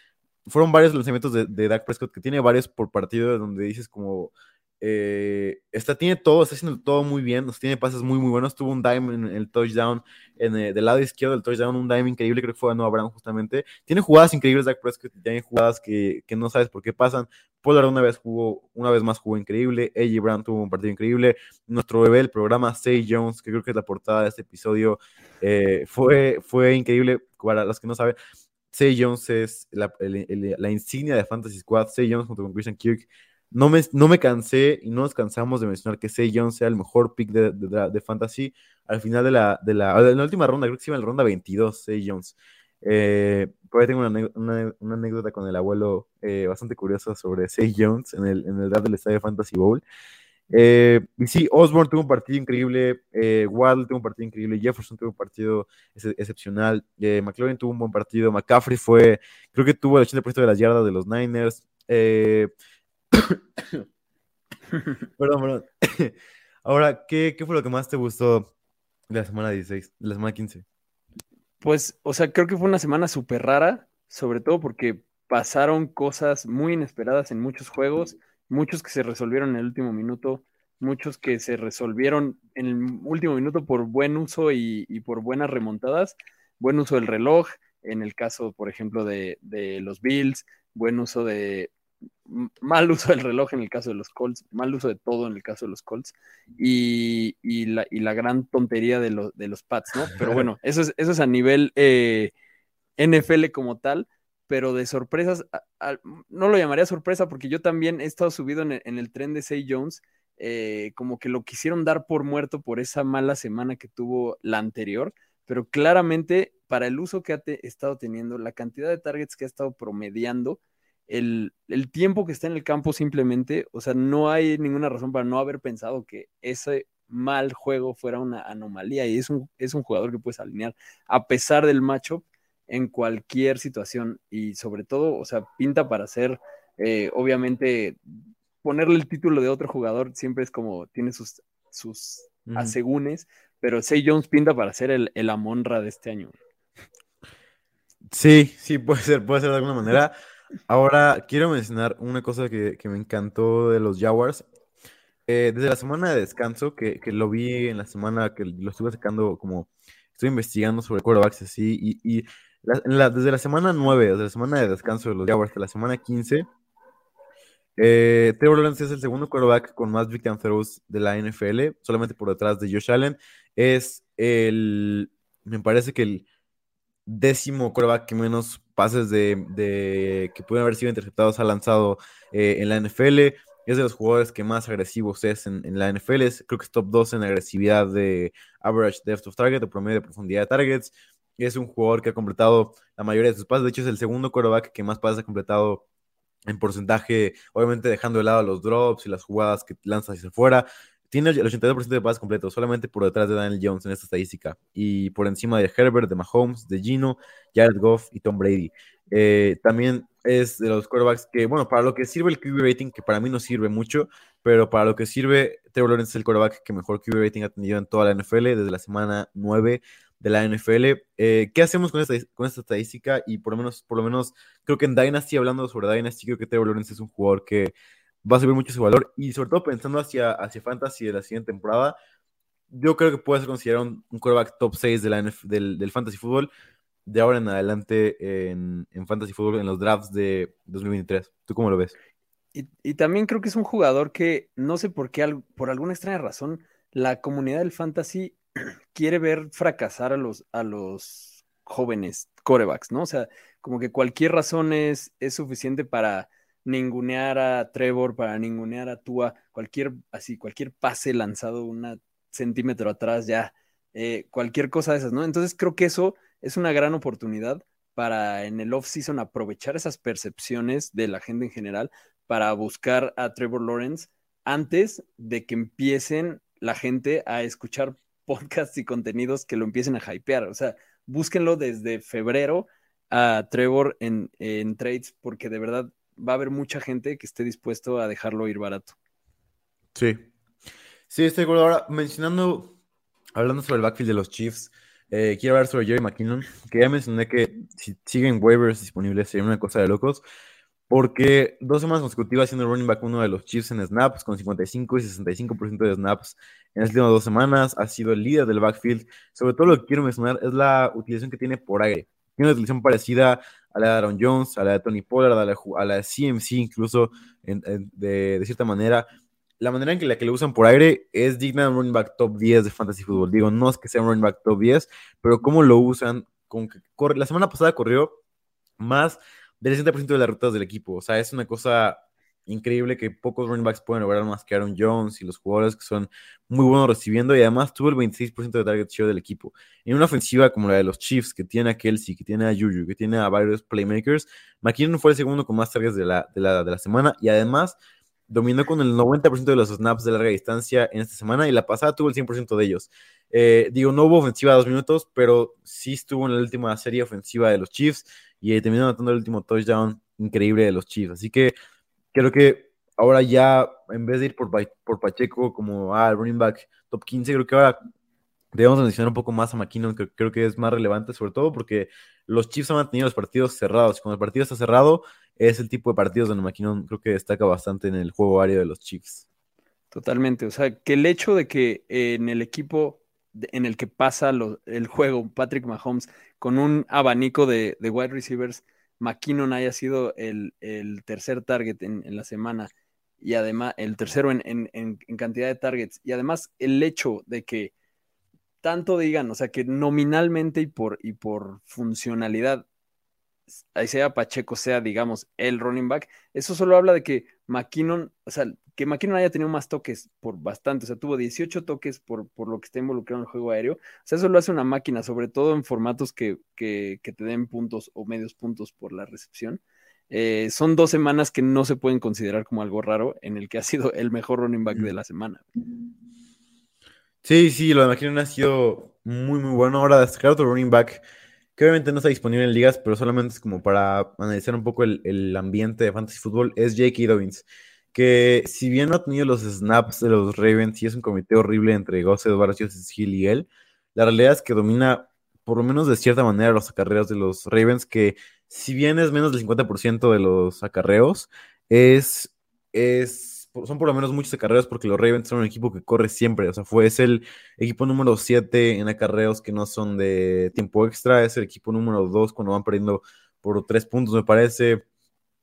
fueron varios lanzamientos de, de Dak Prescott, que tiene varios por partido donde dices como eh, está, tiene todo, está haciendo todo muy bien, nos tiene pases muy, muy buenos. Tuvo un dime en el touchdown, en el, del lado izquierdo del touchdown, un dime increíble, creo que fue a Noah Brown justamente. Tiene jugadas increíbles, Dak Prescott, tiene jugadas que, que, no sabes por qué pasan. Pollard una vez jugó, una vez más jugó increíble. AJ Brown tuvo un partido increíble. Nuestro bebé, el programa Say Jones, que creo que es la portada de este episodio, eh, fue, fue increíble. Para los que no saben, Say Jones es la, la insignia de Fantasy Squad. Say Jones junto con Christian Kirk no me, no me cansé y no nos cansamos de mencionar que Say Jones sea el mejor pick de, de, fantasy al final de la, de la, la, última ronda, creo que se iba en la ronda 22, Say Jones. Eh, por ahí tengo una, una, anécdota con el abuelo eh, bastante curiosa sobre Say Jones en el, en el draft del Estadio Fantasy Bowl. Eh, y sí, Osborne tuvo un partido increíble, eh, Waddle tuvo un partido increíble, Jefferson tuvo un partido ex- excepcional, eh, McLaurin tuvo un buen partido, McCaffrey fue, creo que tuvo el 80% de las yardas de los Niners. perdón, perdón. Ahora, ¿qué, ¿qué fue lo que más te gustó de la semana 16, de la semana 15? Pues, o sea, creo que fue una semana súper rara, sobre todo porque pasaron cosas muy inesperadas en muchos juegos, muchos que se resolvieron en el último minuto, muchos que se resolvieron en el último minuto por buen uso y, por buenas remontadas, buen uso del reloj, en el caso, por ejemplo, de, los Bills, buen uso de, mal uso del reloj en el caso de los Colts, mal uso de todo en el caso de los Colts, y, y la, y la gran tontería de, los de los Pats, ¿no? Pero bueno, eso es, eso es a nivel eh, NFL como tal, pero de sorpresas, a- a- no lo llamaría sorpresa porque yo también he estado subido en el, en el tren de Say Jones, eh, como que lo quisieron dar por muerto por esa mala semana que tuvo la anterior, pero claramente para el uso que ha te- estado teniendo, la cantidad de targets que ha estado promediando, el, el tiempo que está en el campo simplemente, o sea, no hay ninguna razón para no haber pensado que ese mal juego fuera una anomalía y es un, es un jugador que puedes alinear a pesar del matchup en cualquier situación y sobre todo, o sea, pinta para ser, eh, obviamente, ponerle el título de otro jugador siempre es como, tiene sus, sus asegúnes, pero Say Jones pinta para ser el, el Amonra de este año. Sí, sí, puede ser, puede ser de alguna manera. Ahora, quiero mencionar una cosa que, me encantó de los Jaguars. Eh, desde la semana de descanso, que, que lo vi en la semana que lo estuve sacando, como estoy investigando sobre quarterbacks así, y, y desde la semana 9, desde la semana de descanso de los Jaguars hasta la semana 15, eh, Trevor Lawrence es el segundo quarterback con más victim throws de la NFL, solamente por detrás de Josh Allen. Es el, me parece que el décimo quarterback que menos pases de, que pueden haber sido interceptados ha lanzado eh, en la NFL. Es de los jugadores que más agresivos es en, en la NFL. Es- creo que es top 2 en agresividad de average depth of target o promedio de profundidad de targets. Es un jugador que ha completado la mayoría de sus pases. De hecho, es el segundo quarterback que más pases ha completado en porcentaje, obviamente dejando de lado los drops y las jugadas que lanza hacia afuera. Tiene el 82% de pases completos, solamente por detrás de Daniel Jones en esta estadística. Y por encima de Herbert, de Mahomes, de Gino, Jared Goff y Tom Brady. Eh, también es de los quarterbacks que, bueno, para lo que sirve el QB rating, que para mí no sirve mucho, pero para lo que sirve, Trevor Lawrence es el quarterback que mejor QB rating ha tenido en toda la NFL desde la semana 9 de la NFL. Eh, ¿Qué hacemos con esta, con esta estadística? Y por lo menos, por lo menos, creo que en Dynasty, hablando sobre Dynasty, creo que Trevor Lawrence es un jugador que va a subir mucho su valor. Y sobre todo pensando hacia, hacia Fantasy de la siguiente temporada, yo creo que puede ser considerado un, un quarterback top 6 de la NF del, del Fantasy Football de ahora en adelante en, en Fantasy Football en los drafts de 2023. ¿Tú cómo lo ves? Y, y también creo que es un jugador que no sé por qué, por alguna extraña razón, la comunidad del fantasy quiere ver fracasar a los, a los jóvenes corebacks, ¿no? O sea, como que cualquier razón es, es suficiente para ningunear a Trevor, para ningunear a Tua, cualquier, así, cualquier pase lanzado una centímetro atrás, ya, eh, cualquier cosa de esas, ¿no? Entonces creo que eso es una gran oportunidad para en el off-season aprovechar esas percepciones de la gente en general para buscar a Trevor Lawrence antes de que empiecen la gente a escuchar podcasts y contenidos que lo empiecen a hypear. O sea, búsquenlo desde febrero a Trevor en, en trades porque de verdad va a haber mucha gente que esté dispuesto a dejarlo ir barato. Sí. Sí, estoy de acuerdo. Ahora, mencionando, hablando sobre el backfield de los Chiefs, eh, quiero hablar sobre Jerry McKinnon, que ya mencioné que si siguen waivers disponibles sería una cosa de locos, porque dos semanas consecutivas siendo el running back uno de los Chiefs en snaps, con 55 y 65% de snaps en las últimas dos semanas, ha sido el líder del backfield. Sobre todo lo que quiero mencionar es la utilización que tiene por aire. Tiene una utilización parecida a la de Aaron Jones, a la de Tony Pollard, a la, a la de CMC incluso, de, de, cierta manera. La manera en que la que le usan por aire es digna de un running back top 10 de fantasy fútbol. Digo, no es que sea un running back top 10, pero cómo lo usan, con que la semana pasada corrió más del 60% de las rutas del equipo. O sea, es una cosa increíble que pocos running backs pueden lograr más que Aaron Jones y los jugadores que son muy buenos recibiendo y además tuvo el 26% de target share del equipo. En una ofensiva como la de los Chiefs, que tiene a Kelsey, que tiene a Juju, que tiene a varios playmakers, McKinnon fue el segundo con más targets de la, de la, de la semana y además dominó con el 90% de los snaps de larga distancia en esta semana y la pasada tuvo el 100% de ellos. Eh, digo, no hubo ofensiva a dos minutos, pero sí estuvo en la última serie ofensiva de los Chiefs y terminó anotando el último touchdown increíble de los Chiefs. Así que creo que ahora ya, en vez de ir por, por Pacheco como ah, running back top 15, creo que ahora debemos mencionar un poco más a McKinnon, que creo que es más relevante, sobre todo porque los Chiefs han mantenido los partidos cerrados. Cuando el partido está cerrado, es el tipo de partidos donde McKinnon creo que destaca bastante en el juego aéreo de los Chiefs. Totalmente. O sea, que el hecho de que en el equipo en el que pasa el juego Patrick Mahomes con un abanico de, wide receivers, McKinnon haya sido el, tercer target en, la semana y además el tercero en, en, cantidad de targets. Y además el hecho de que tanto digan, o sea, que nominalmente y por, y por funcionalidad, ahí sea Pacheco, sea, digamos, el running back, eso solo habla de que McKinnon, o sea, que McKinnon haya tenido más toques por bastante, o sea, tuvo 18 toques por, por lo que está involucrado en el juego aéreo, o sea, eso lo hace una máquina, sobre todo en formatos que, que, que te den puntos o medios puntos por la recepción. Eh, son dos semanas que no se pueden considerar como algo raro en el que ha sido el mejor running back de la semana. Sí, sí, lo de McKinnon ha sido muy, muy bueno. Ahora, destacar otro running back que obviamente no está disponible en ligas, pero solamente es como para analizar un poco el, ambiente de fantasy fútbol, es J.K. Dobbins, que si bien no ha tenido los snaps de los Ravens y es un comité horrible entre Goss, Edwards, Joseph Hill y él, la realidad es que domina por lo menos de cierta manera los acarreos de los Ravens, que si bien es menos del 50% de los acarreos, es, es son por lo menos muchos acarreos porque los Ravens son un equipo que corre siempre. O sea, fue, es el equipo número 7 en acarreos que no son de tiempo extra. Es el equipo número 2 cuando van perdiendo por 3 puntos, me parece.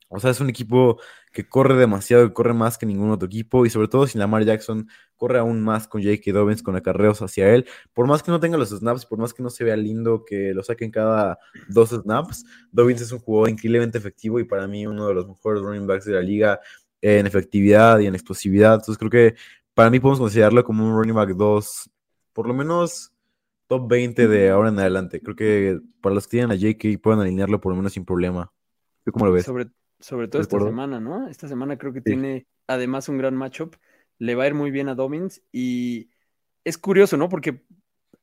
O sea, es un equipo que corre demasiado, que corre más que ningún otro equipo. Y sobre todo si Lamar Jackson corre aún más con J.K. Dobbins, con acarreos hacia él. Por más que no tenga los snaps, por más que no se vea lindo que lo saquen cada dos snaps, Dobbins es un jugador increíblemente efectivo y para mí uno de los mejores running backs de la liga en efectividad y en explosividad. Entonces creo que para mí podemos considerarlo como un running back 2, por lo menos top 20 de ahora en adelante. Creo que para los que tienen a JK pueden alinearlo por lo menos sin problema. ¿Tú cómo lo ves? Sobre, sobre todo esta semana, ¿no? Esta semana creo que tiene además un gran matchup. Le va a ir muy bien a Dobbins y es curioso, ¿no? Porque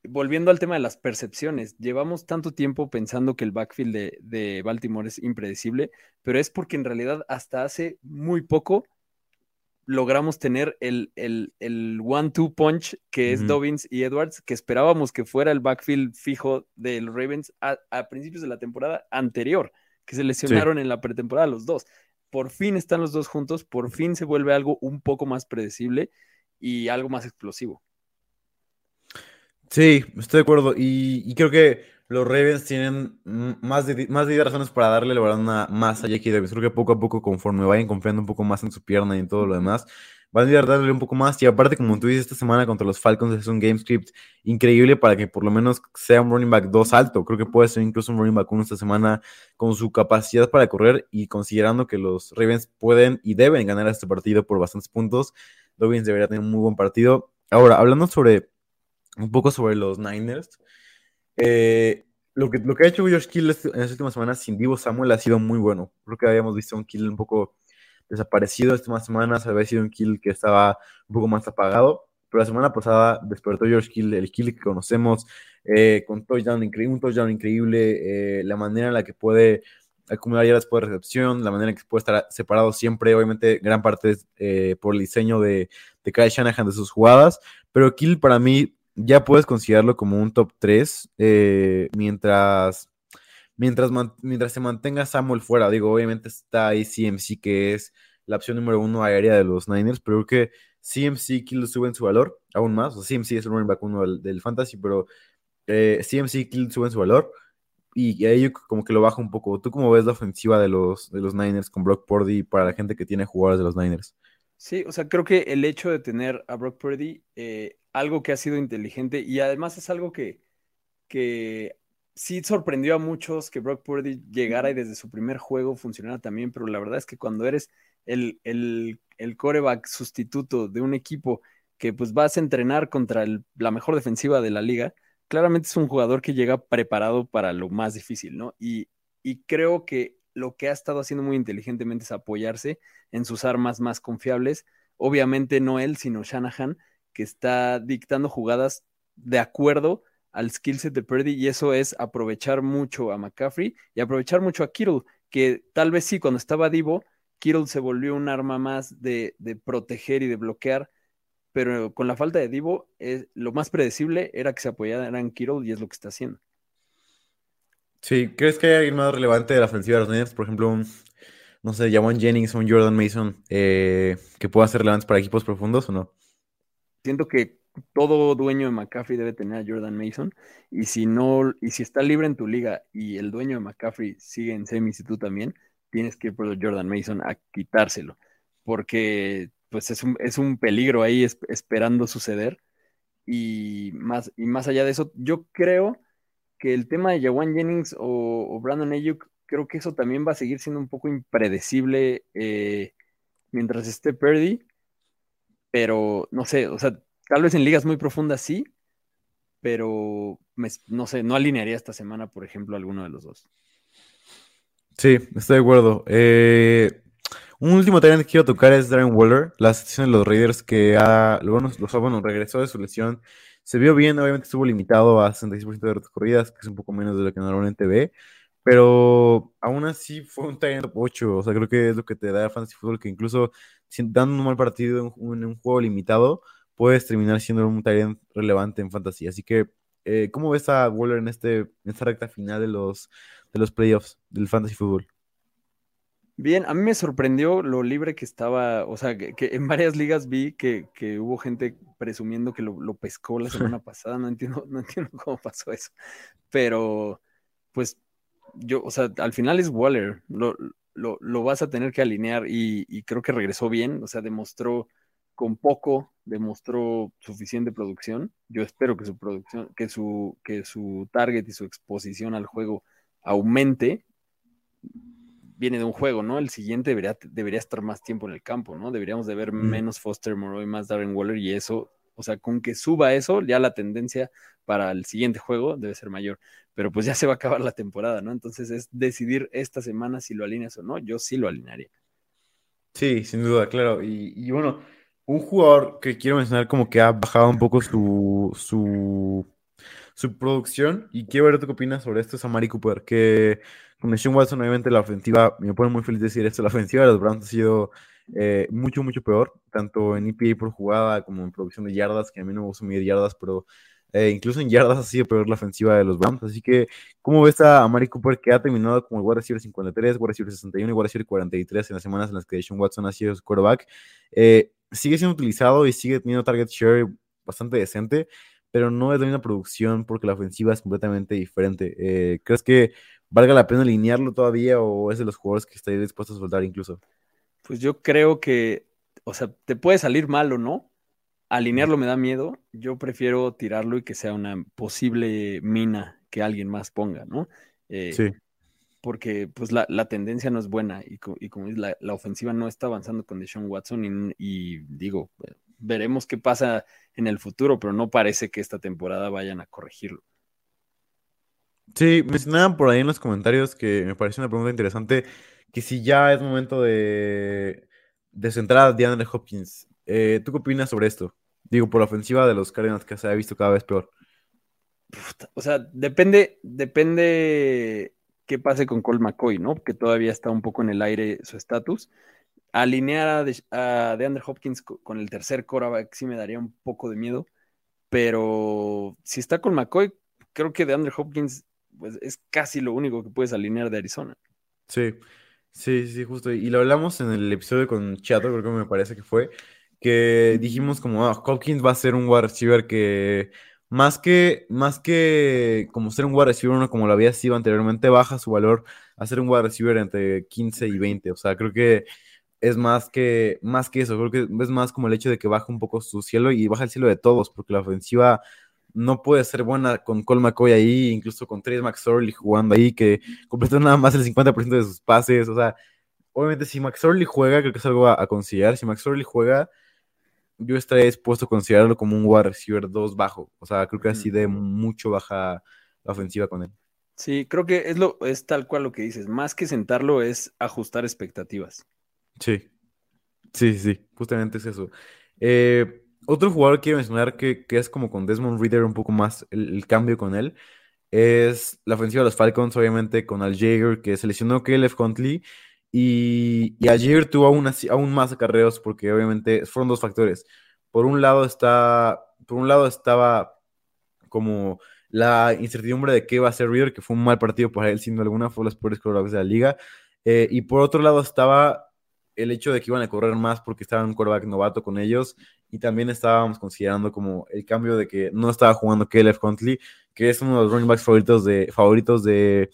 volviendo al tema de las percepciones, llevamos tanto tiempo pensando que el backfield de, Baltimore es impredecible, pero es porque en realidad hasta hace muy poco logramos tener el, el, one-two punch que es Dobbins y Edwards, que esperábamos que fuera el backfield fijo de los Ravens a, principios de la temporada anterior, que se lesionaron en la pretemporada los dos. Por fin están los dos juntos, por fin se vuelve algo un poco más predecible y algo más explosivo. Sí, estoy de acuerdo. Y, creo que los Ravens tienen más de, más de 10 razones para darle la verdad una, más a Jackie Davis. Creo que poco a poco, conforme vayan confiando un poco más en su pierna y en todo lo demás, van a darle un poco más. Y aparte, como tú dices, esta semana contra los Falcons es un game script increíble para que por lo menos sea un running back 2 alto. Creo que puede ser incluso un running back 1 esta semana con su capacidad para correr y considerando que los Ravens pueden y deben ganar este partido por bastantes puntos. Dobbins debería tener un muy buen partido. Ahora, hablando sobre un poco sobre los Niners. Eh, lo, que, lo que ha hecho George Kill en las últimas semanas sin Divo Samuel ha sido muy bueno. Creo que habíamos visto un kill un poco desaparecido estas últimas semanas, había sido un kill que estaba un poco más apagado, pero la semana pasada despertó George Kill, el kill que conocemos, eh, con touchdown increíble, un touchdown increíble, eh, la manera en la que puede acumular ya después de recepción, la manera en que puede estar separado siempre, obviamente gran parte es por el diseño de, de Kyle Shanahan de sus jugadas, pero Kill para mí ya puedes considerarlo como un top 3 eh, mientras, mientras, mientras se mantenga Samuel fuera. Digo, obviamente está ahí CMC, que es la opción número uno aérea de los Niners, pero creo que CMC Kill sube en su valor aún más. O CMC es el running back uno del, Fantasy, pero eh, CMC Kill sube en su valor. Y, ahí como que lo baja un poco. ¿Tú cómo ves la ofensiva de los, de los Niners con Brock Purdy para la gente que tiene jugadores de los Niners? Sí, o sea, creo que el hecho de tener a Brock Purdy eh, algo que ha sido inteligente y además es algo que, que sí sorprendió a muchos que Brock Purdy llegara y desde su primer juego funcionara también, pero la verdad es que cuando eres el, el, el coreback sustituto de un equipo que pues vas a entrenar contra la mejor defensiva de la liga, claramente es un jugador que llega preparado para lo más difícil, ¿no? Y, y creo que lo que ha estado haciendo muy inteligentemente es apoyarse en sus armas más confiables. Obviamente no él, sino Shanahan, que está dictando jugadas de acuerdo al skill set de Purdy y eso es aprovechar mucho a McCaffrey y aprovechar mucho a Kittle, que tal vez sí, cuando estaba Divo, Kittle se volvió un arma más de, proteger y de bloquear, pero con la falta de Divo, es, lo más predecible era que se apoyara en Kittle y es lo que está haciendo. Sí, ¿crees que hay alguien más relevante de la ofensiva de los Niners? Por ejemplo, un, no sé, Jawan Jennings o un Jordan Mason, eh, que puedan ser relevantes para equipos profundos o no? Siento que todo dueño de McCaffrey debe tener a Jordan Mason. Y si no, y si está libre en tu liga y el dueño de McCaffrey sigue en semis y tú también, tienes que ir por Jordan Mason a quitárselo. Porque pues es un, es un peligro ahí esperando suceder. Y más, y más allá de eso, yo creo que el tema de Jawan Jennings o, Brandon Ayuk, creo que eso también va a seguir siendo un poco impredecible eh, mientras esté Purdy. Pero no sé, o sea, Tal vez en ligas muy profundas sí, pero no sé, no alinearía esta semana, por ejemplo, alguno de los dos. Sí, estoy de acuerdo. Eh, un último tema que quiero tocar es Darren Waller, la situación de los Raiders que ha, los, bueno, regresó de su lesión. Se vio bien, obviamente estuvo limitado a 66% de corridas, que es un poco menos de lo que normalmente ve, pero aún así fue un top 8, o sea, creo que es lo que te da Fantasy Football, que incluso dando un mal partido en un juego limitado, puedes terminar siendo un talento relevante en fantasy. Así que, eh, ¿cómo ves a Waller en, este, en esta recta final de los, de los playoffs del fantasy fútbol? Bien, a mí me sorprendió lo libre que estaba, o sea, que, en varias ligas vi que, hubo gente presumiendo que lo, pescó la semana pasada, no entiendo, no entiendo cómo pasó eso, pero pues yo, o sea, al final es Waller, lo, lo, vas a tener que alinear y, y, creo que regresó bien, o sea, demostró con poco demostró suficiente producción. Yo espero que su producción, que su, que su target y su exposición al juego aumente. Viene de un juego, ¿no? El siguiente debería, debería estar más tiempo en el campo, ¿no? Deberíamos de ver menos Foster Moreau y más Darren Waller y eso, o sea, con que suba eso, ya la tendencia para el siguiente juego debe ser mayor. Pero pues ya se va a acabar la temporada, ¿no? Entonces es decidir esta semana si lo alineas o no. Yo sí lo alinearía. Sí, sin duda, claro. y bueno, un jugador que quiero mencionar como que ha bajado un poco su, su, su producción y quiero ver qué opinas sobre esto es Amari Cooper, que con Watson obviamente la ofensiva, me pone muy feliz decir esto, la ofensiva de los Browns ha sido eh, mucho, mucho peor, tanto en EPA por jugada como en producción de yardas, que a mí no me gusta medir yardas, pero eh, incluso en yardas ha sido peor la ofensiva de los Browns. Así que, ¿cómo ves a Amari Cooper que ha terminado como el wide receiver 53, wide receiver 61 y wide receiver 43 en las semanas en las que Sean Watson ha sido su quarterback? Eh, sigue siendo utilizado y sigue teniendo target share bastante decente, pero no es la misma producción porque la ofensiva es completamente diferente. ¿Crees que valga la pena alinearlo todavía o es de los jugadores que estaría dispuesto a soltar incluso? Pues yo creo que, o sea, te puede salir mal o no. Alinearlo me da miedo. Yo prefiero tirarlo y que sea una posible mina que alguien más ponga, ¿no? Eh, sí porque pues la, tendencia no es buena y, como es, la, ofensiva no está avanzando con Deshaun Watson y, digo, veremos qué pasa en el futuro, pero no parece que esta temporada vayan a corregirlo. Sí, mencionaban por ahí en los comentarios que me pareció una pregunta interesante, que si ya es momento de, de centrar a DeAndre Hopkins. Eh, ¿Tú qué opinas sobre esto? Digo, por la ofensiva de los Cardinals que se ha visto cada vez peor. O sea, depende, depende qué pase con Cole McCoy, ¿no? Que todavía está un poco en el aire su estatus. Alinear a, de, DeAndre Hopkins con el tercer coreback sí me daría un poco de miedo, pero si está con McCoy, creo que DeAndre Hopkins pues, es casi lo único que puedes alinear de Arizona. Sí, sí, sí, justo. Y lo hablamos en el episodio con Chato, creo que me parece que fue, que dijimos como, ah, Hopkins va a ser un wide receiver que más que, más que como ser un wide receiver, uno como lo había sido anteriormente, baja su valor a ser un wide receiver entre 15 y 20. O sea, creo que es más que, más que eso. Creo que es más como el hecho de que baja un poco su cielo y baja el cielo de todos, porque la ofensiva no puede ser buena con Cole McCoy ahí, incluso con Trace McSorley jugando ahí, que completó nada más el 50% de sus pases. O sea, obviamente si McSorley juega, creo que es algo a, a considerar. Si McSorley juega yo estaría dispuesto a considerarlo como un wide receiver 2 bajo. O sea, creo que así de mucho baja la ofensiva con él. Sí, creo que es, lo, es tal cual lo que dices. Más que sentarlo es ajustar expectativas. Sí, sí, sí, justamente es eso. Eh, otro jugador que quiero mencionar que, que es como con Desmond Reader un poco más el, cambio con él es la ofensiva de los Falcons, obviamente con Al Jaeger que seleccionó Caleb Huntley y, y Al Jaeger tuvo aún, así- aún más acarreos porque obviamente fueron dos factores. Por un lado está, por un lado estaba como la incertidumbre de qué va a hacer Reader, que fue un mal partido para él, sin alguna, fue los peores quarterbacks de la liga. Eh, y por otro lado estaba el hecho de que iban a correr más porque estaba un quarterback novato con ellos y también estábamos considerando como el cambio de que no estaba jugando Caleb Huntley, que es uno de los running backs favoritos de, favoritos de,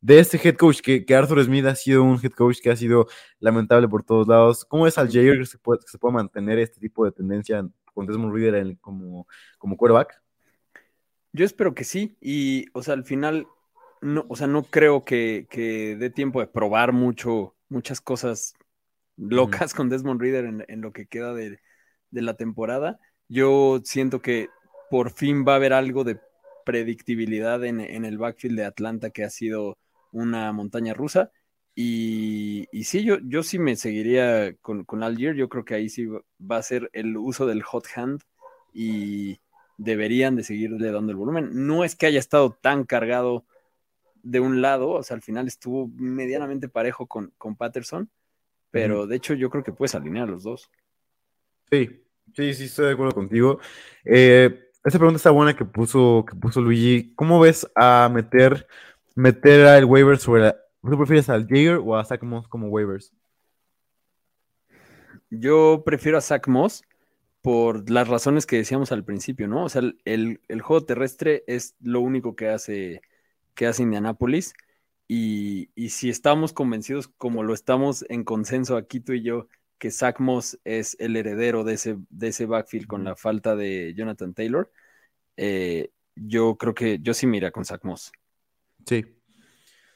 de este head coach, que, que Arthur Smith ha sido un head coach que ha sido lamentable por todos lados. ¿Cómo es al Jair que se puede, que se puede mantener este tipo de tendencia con Desmond Reader como, como quarterback? Yo espero que sí. Y, o sea, al final, no, o sea, no creo que, que dé tiempo de probar mucho, muchas cosas locas con Desmond Reader en, en lo que queda de, de la temporada. Yo siento que por fin va a haber algo de predictibilidad en, en el backfield de Atlanta que ha sido una montaña rusa. Y, y sí, yo, yo sí me seguiría con, con Algier. Yo creo que ahí sí va a ser el uso del hot hand y deberían de seguirle dando el volumen. No es que haya estado tan cargado de un lado, o sea, al final estuvo medianamente parejo con, con Patterson, pero de hecho yo creo que puedes alinear a los dos. Sí, sí, sí, estoy de acuerdo contigo. Eh, esta pregunta está buena que puso, que puso Luigi. ¿Cómo ves a meter, meter al waiver sobre la- ¿Tú prefieres al Jaeger o a Zach Moss como waivers? Yo prefiero a Zach Moss por las razones que decíamos al principio, ¿no? O sea, el, el- juego terrestre es lo único que hace, que hace Indianapolis. Y, y si estamos convencidos, como lo estamos en consenso aquí tú y yo, que Zach Moss es el heredero de ese, de ese backfield con la falta de Jonathan Taylor, eh, yo creo que yo sí mira con Zach Moss. Sí.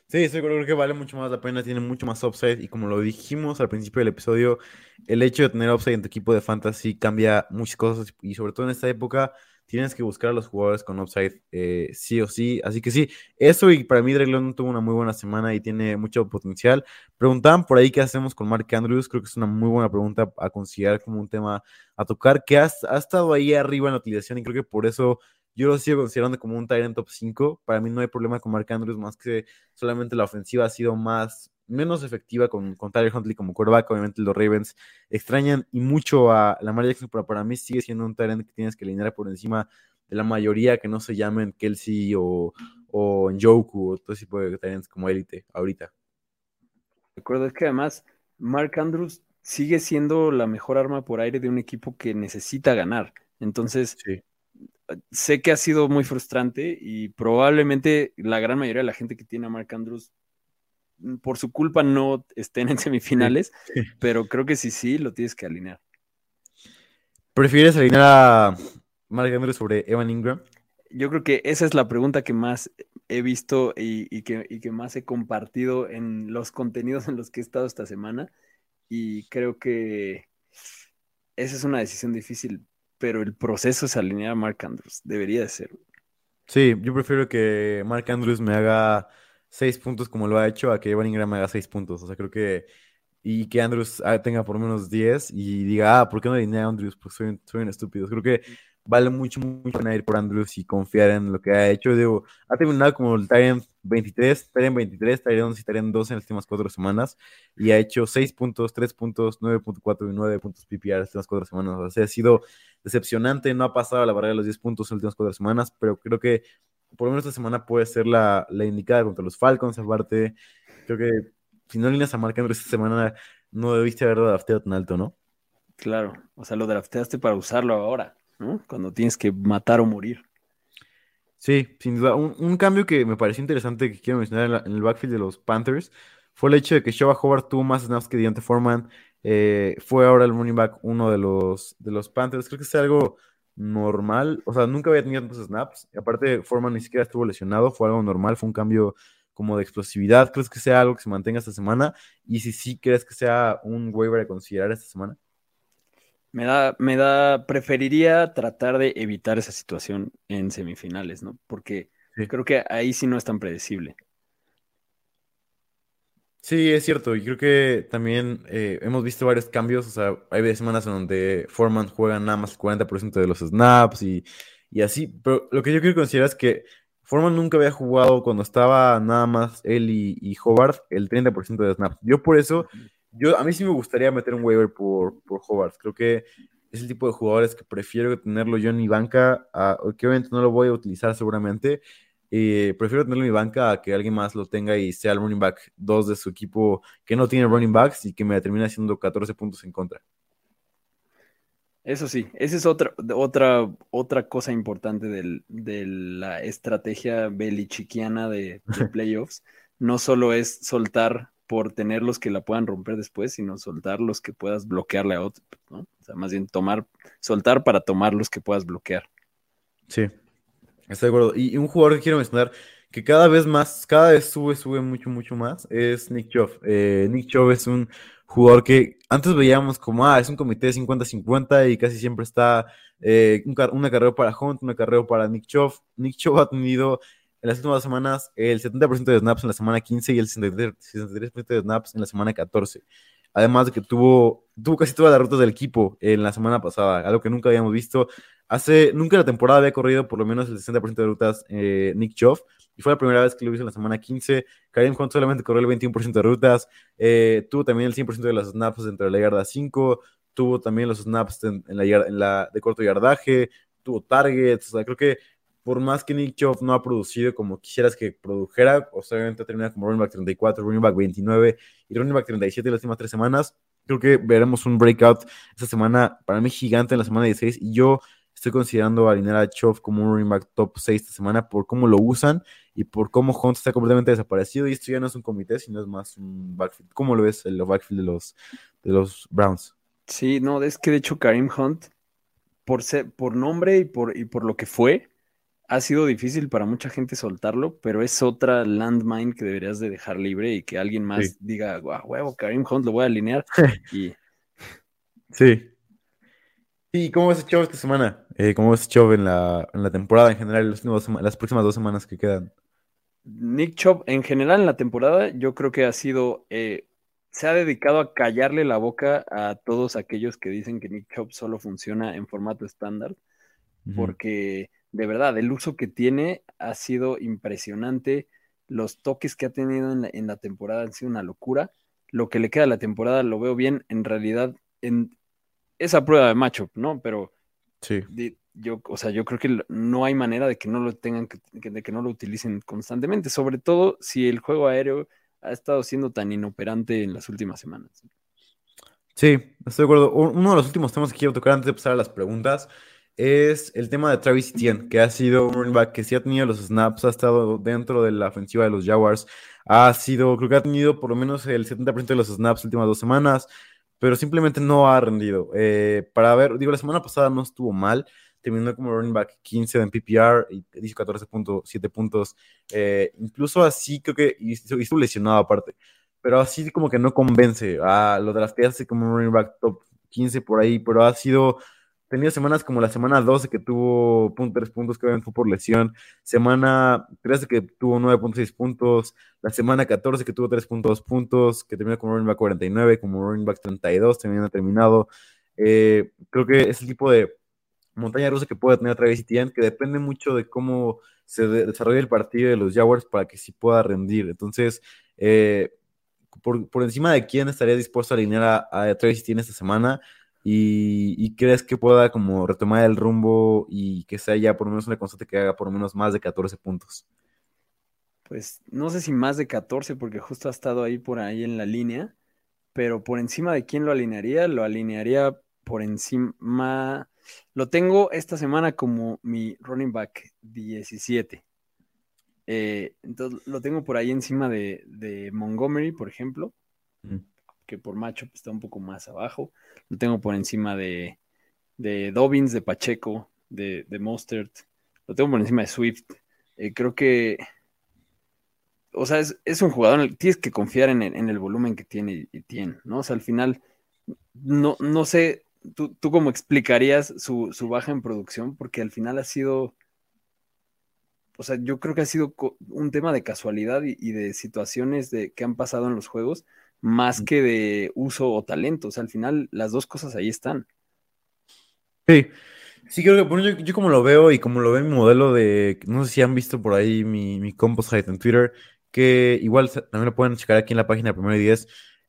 Sí, estoy creo que vale mucho más la pena, tiene mucho más upside y como lo dijimos al principio del episodio, el hecho de tener upside en tu equipo de fantasy cambia muchas cosas y sobre todo en esta época tienes que buscar a los jugadores con upside eh, sí o sí. Así que sí, eso y para mí Drake London tuvo una muy buena semana y tiene mucho potencial. Preguntaban por ahí qué hacemos con Mark Andrews, creo que es una muy buena pregunta a considerar como un tema a tocar, que ha estado ahí arriba en la utilización y creo que por eso yo lo sigo considerando como un Tyrant top 5. Para mí no hay problema con Mark Andrews, más que solamente la ofensiva ha sido más, menos efectiva con, con Tyler Huntley como quarterback. Obviamente los Ravens extrañan y mucho a Lamar Jackson, pero para mí sigue siendo un Tyrant que tienes que alinear por encima de la mayoría que no se llamen Kelsey o, o Njoku o todo ese tipo de Tyrants como élite ahorita. Recuerdo es que además Mark Andrews sigue siendo la mejor arma por aire de un equipo que necesita ganar. Entonces, Sí. sé que ha sido muy frustrante y probablemente la gran mayoría de la gente que tiene a Mark Andrews por su culpa no estén en semifinales, Sí. pero creo que sí, sí, lo tienes que alinear. ¿Prefieres alinear a Mark Andrews sobre Evan Ingram? Yo creo que esa es la pregunta que más he visto y, y que, y que más he compartido en los contenidos en los que he estado esta semana. Y creo que esa es una decisión difícil, pero el proceso es alinear a Mark Andrews. Debería de ser. Sí, yo prefiero que Mark Andrews me haga seis puntos como lo ha hecho a que Evan Ingram haga seis puntos. O sea, creo que. Y que Andrews ah, tenga por menos 10 y diga, ah, ¿por qué no alineé a Andrews? Porque soy, soy un estúpido. Creo que vale mucho, mucho pena ir por Andrews y confiar en lo que ha hecho. Digo, ha terminado como el Tyrant 23, Tyrant 23, Tyrant 11 y Tyrant 12 en las últimas cuatro semanas y ha hecho 6 puntos, 3 puntos, 9.4 y 9 puntos PPR en las últimas cuatro semanas. O sea, ha sido decepcionante, no ha pasado la barrera de los 10 puntos en las últimas cuatro semanas, pero creo que por lo menos esta semana puede ser la, la indicada contra los Falcons. Aparte, creo que si no alineas a Mark Andrews esta semana, no debiste haberlo drafteado tan alto, ¿no? Claro. O sea, lo drafteaste para usarlo ahora, ¿no? Cuando tienes que matar o morir. Sí, sin duda. Un, un cambio que me pareció interesante que quiero mencionar en, la- en el backfield de los Panthers fue el hecho de que Shoba Hobart tuvo más snaps que Deontay Foreman. eh, fue ahora el running back uno de los, de los Panthers. Creo que es algo normal. O sea, nunca había tenido tantos snaps. Y aparte, Foreman ni siquiera estuvo lesionado. Fue algo normal. Fue un cambio como de explosividad. ¿Crees que sea algo que se mantenga esta semana? Y si sí, ¿crees que sea un waiver a considerar esta semana? Me da, me da, preferiría tratar de evitar esa situación en semifinales, ¿no? Porque Sí. creo que ahí sí no es tan predecible. Sí, es cierto. Y creo que también eh, hemos visto varios cambios. O sea, hay semanas en donde Foreman juega nada más el 40% de los snaps y, así. Pero lo que yo quiero considerar es que Foreman nunca había jugado cuando estaba nada más él y, Hobart el 30% de snaps. Yo por eso, yo, a mí sí me gustaría meter un waiver por, por Hobart. Creo que es el tipo de jugadores que prefiero tenerlo yo en mi banca, que obviamente no lo voy a utilizar seguramente. Eh, prefiero tenerlo en mi banca a que alguien más lo tenga y sea el running back 2 de su equipo que no tiene running backs y que me termina haciendo 14 puntos en contra. Eso sí, esa es otra, otra, otra cosa importante del- de la estrategia belichiquiana de, de playoffs. No solo es soltar por tener los que la puedan romper después, sino soltar los que puedas bloquearle a otros, ¿no? O sea, más bien tomar, soltar para tomar los que puedas bloquear. Sí, estoy de acuerdo. Y, un jugador que quiero mencionar que cada vez más, cada vez sube, sube mucho, mucho más, es Nick Chubb. Eh, Nick Chubb es un jugador que antes veíamos como, ah, es un comité de 50-50 y casi siempre está eh, una carrera para Hunt, una carrera para Nick Chubb. Nick Chubb ha tenido en las últimas semanas el 70% de snaps en la semana 15 y el 63% 63% de snaps en la semana 14. Además de que tuvo, tuvo casi todas las rutas del equipo en la semana pasada, algo que nunca habíamos visto. Hace, nunca la temporada había corrido por lo menos el 60% de rutas eh, Nick Chubb, y fue la primera vez que lo hizo en la semana 15. Kareem Hunt solamente corrió el 21% de rutas, eh, tuvo también el 100% de las snaps dentro de la yarda 5, tuvo también los snaps en, la, en de corto yardaje, tuvo targets, o sea, creo que por más que Nick Chubb no ha producido como quisieras que produjera, o sea, obviamente termina como running back 34, running back 29 y running back 37 las últimas tres semanas, creo que veremos un breakout esta semana, para mí gigante en la semana 16, y yo estoy considerando alinear a Chubb como un running back top 6 esta semana por cómo lo usan y por cómo Hunt está completamente desaparecido, y esto ya no es un comité, sino es más un backfield. ¿Cómo lo ves el backfield de los, de los Browns? Sí, no, es que de hecho Karim Hunt, por, ser, por nombre y por, y por lo que fue, ha sido difícil para mucha gente soltarlo, pero es otra landmine que deberías de dejar libre y que alguien más Sí. diga, guau, huevo, Karim Hunt lo voy a alinear. y Sí. ¿Y cómo ves a Chubb esta semana? Eh, ¿Cómo ves a Chubb en la, en la temporada en general, las, próximas dos semanas que quedan? Nick Chubb, en general en la temporada, yo creo que ha sido, eh, se ha dedicado a callarle la boca a todos aquellos que dicen que Nick Chubb solo funciona en formato estándar. Porque de verdad el uso que tiene ha sido impresionante. Los toques que ha tenido en la, en la temporada han sido una locura. Lo que le queda a la temporada lo veo bien. En realidad, en esa prueba de matchup, ¿no? Pero Sí. de- yo, o sea, yo creo que no hay manera de que no lo tengan, que, de que no lo utilicen constantemente, sobre todo si el juego aéreo ha estado siendo tan inoperante en las últimas semanas. Sí, estoy de acuerdo. Uno de los últimos temas que quiero tocar antes de pasar a las preguntas es el tema de Travis Etienne, que ha sido un running back que sí ha tenido los snaps, ha estado dentro de la ofensiva de los Jaguars, ha sido, creo que ha tenido por lo menos el 70% de los snaps las últimas dos semanas, pero simplemente no ha rendido. Eh, para ver, digo, la semana pasada no estuvo mal, terminó como running back 15 en PPR y hizo 14.7 puntos, eh, incluso así creo que, estuvo lesionado aparte pero así como que no convence a lo de las que hace como un running back top 15 por ahí, pero ha sido, tenido semanas como la semana 12 que tuvo punto 3 puntos que obviamente fue por lesión, semana 13 que tuvo 9.6 puntos, la semana 14 que tuvo 3.2 puntos, que terminó como running back 49, como running back 32, también ha terminado. Eh, creo que es el tipo de montaña rusa que puede tener Travis Etienne, que depende mucho de cómo se de- desarrolla el partido de los Jaguars para que sí pueda rendir. Entonces, eh, por, por encima de quién estaría dispuesto a alinear a, a Travis Etienne esta semana y, y crees que pueda como retomar el rumbo y que sea ya por lo menos una constante que haga por lo menos más de 14 puntos. Pues no sé si más de 14, porque justo ha estado ahí por ahí en la línea, pero por encima de quién lo alinearía, lo alinearía por encima. Lo tengo esta semana como mi running back 17. Eh, entonces lo tengo por ahí encima de, de Montgomery, por ejemplo, Mm. Que por macho está un poco más abajo. Lo tengo por encima de, de Dobbins, de Pacheco, de, de Mostert. Lo tengo por encima de Swift. Eh, creo que o sea, es, es un jugador, tienes que confiar en el, en el volumen que tiene y, y tiene, ¿no? O sea, al final, no, no sé, tú, tú cómo explicarías su, su baja en producción, porque al final ha sido, o sea, yo creo que ha sido un tema de casualidad y, de situaciones de, que han pasado en los juegos, más que de uso o talento. O sea, al final las dos cosas ahí están. Sí, sí, creo que bueno, yo, como lo veo y como lo ve mi modelo de, no sé si han visto por ahí mi, mi Composite en Twitter, que igual también lo pueden checar aquí en la página de Primero y Diez.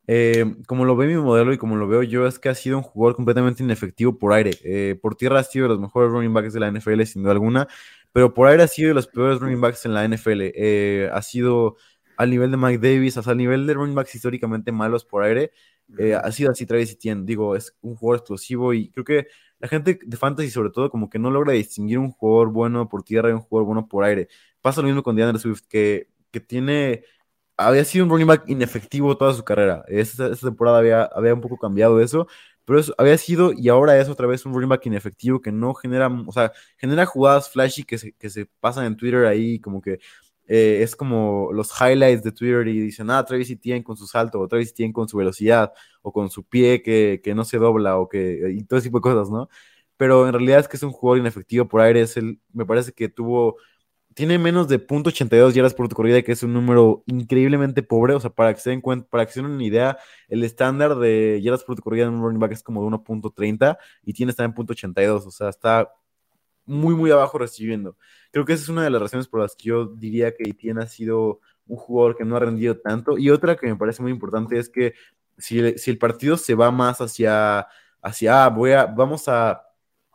Eh, como lo ve mi modelo y como lo veo yo, es que ha sido un jugador completamente inefectivo por aire. Eh, por tierra ha sido de los mejores running backs de la NFL, sin duda alguna, pero por aire ha sido de los peores running backs en la NFL. Eh, ha sido al nivel de Mike Davis, hasta al nivel de running backs históricamente malos por aire. ha sido así Travis Etienne. Digo, es un jugador explosivo y creo que la gente de fantasy, sobre todo, como que no logra distinguir un jugador bueno por tierra y un jugador bueno por aire. Pasa lo mismo con DeAndre Swift, que, que tiene había sido un running back inefectivo toda su carrera. Esta, temporada había, había, un poco cambiado eso, pero eso había sido y ahora es otra vez un running back inefectivo que no genera, o sea, genera jugadas flashy que se, que se pasan en Twitter ahí, como que eh, es como los highlights de Twitter y dicen, ah, Travis Etienne con su salto, o Travis Etienne con su velocidad, o con su pie que, que, no se dobla, o que, y todo ese tipo de cosas, ¿no? Pero en realidad es que es un jugador inefectivo por aire, es el, me parece que tuvo tiene menos de .82 yardas por tu corrida, que es un número increíblemente pobre. O sea, para que se den cuenta, para que se den una idea, el estándar de yardas por tu corrida en un running back es como de 1.30 y tiene en .82. O sea, está muy, muy abajo recibiendo. Creo que esa es una de las razones por las que yo diría que Etienne ha sido un jugador que no ha rendido tanto. Y otra que me parece muy importante es que si, el partido se va más hacia, hacia ah, voy a, vamos a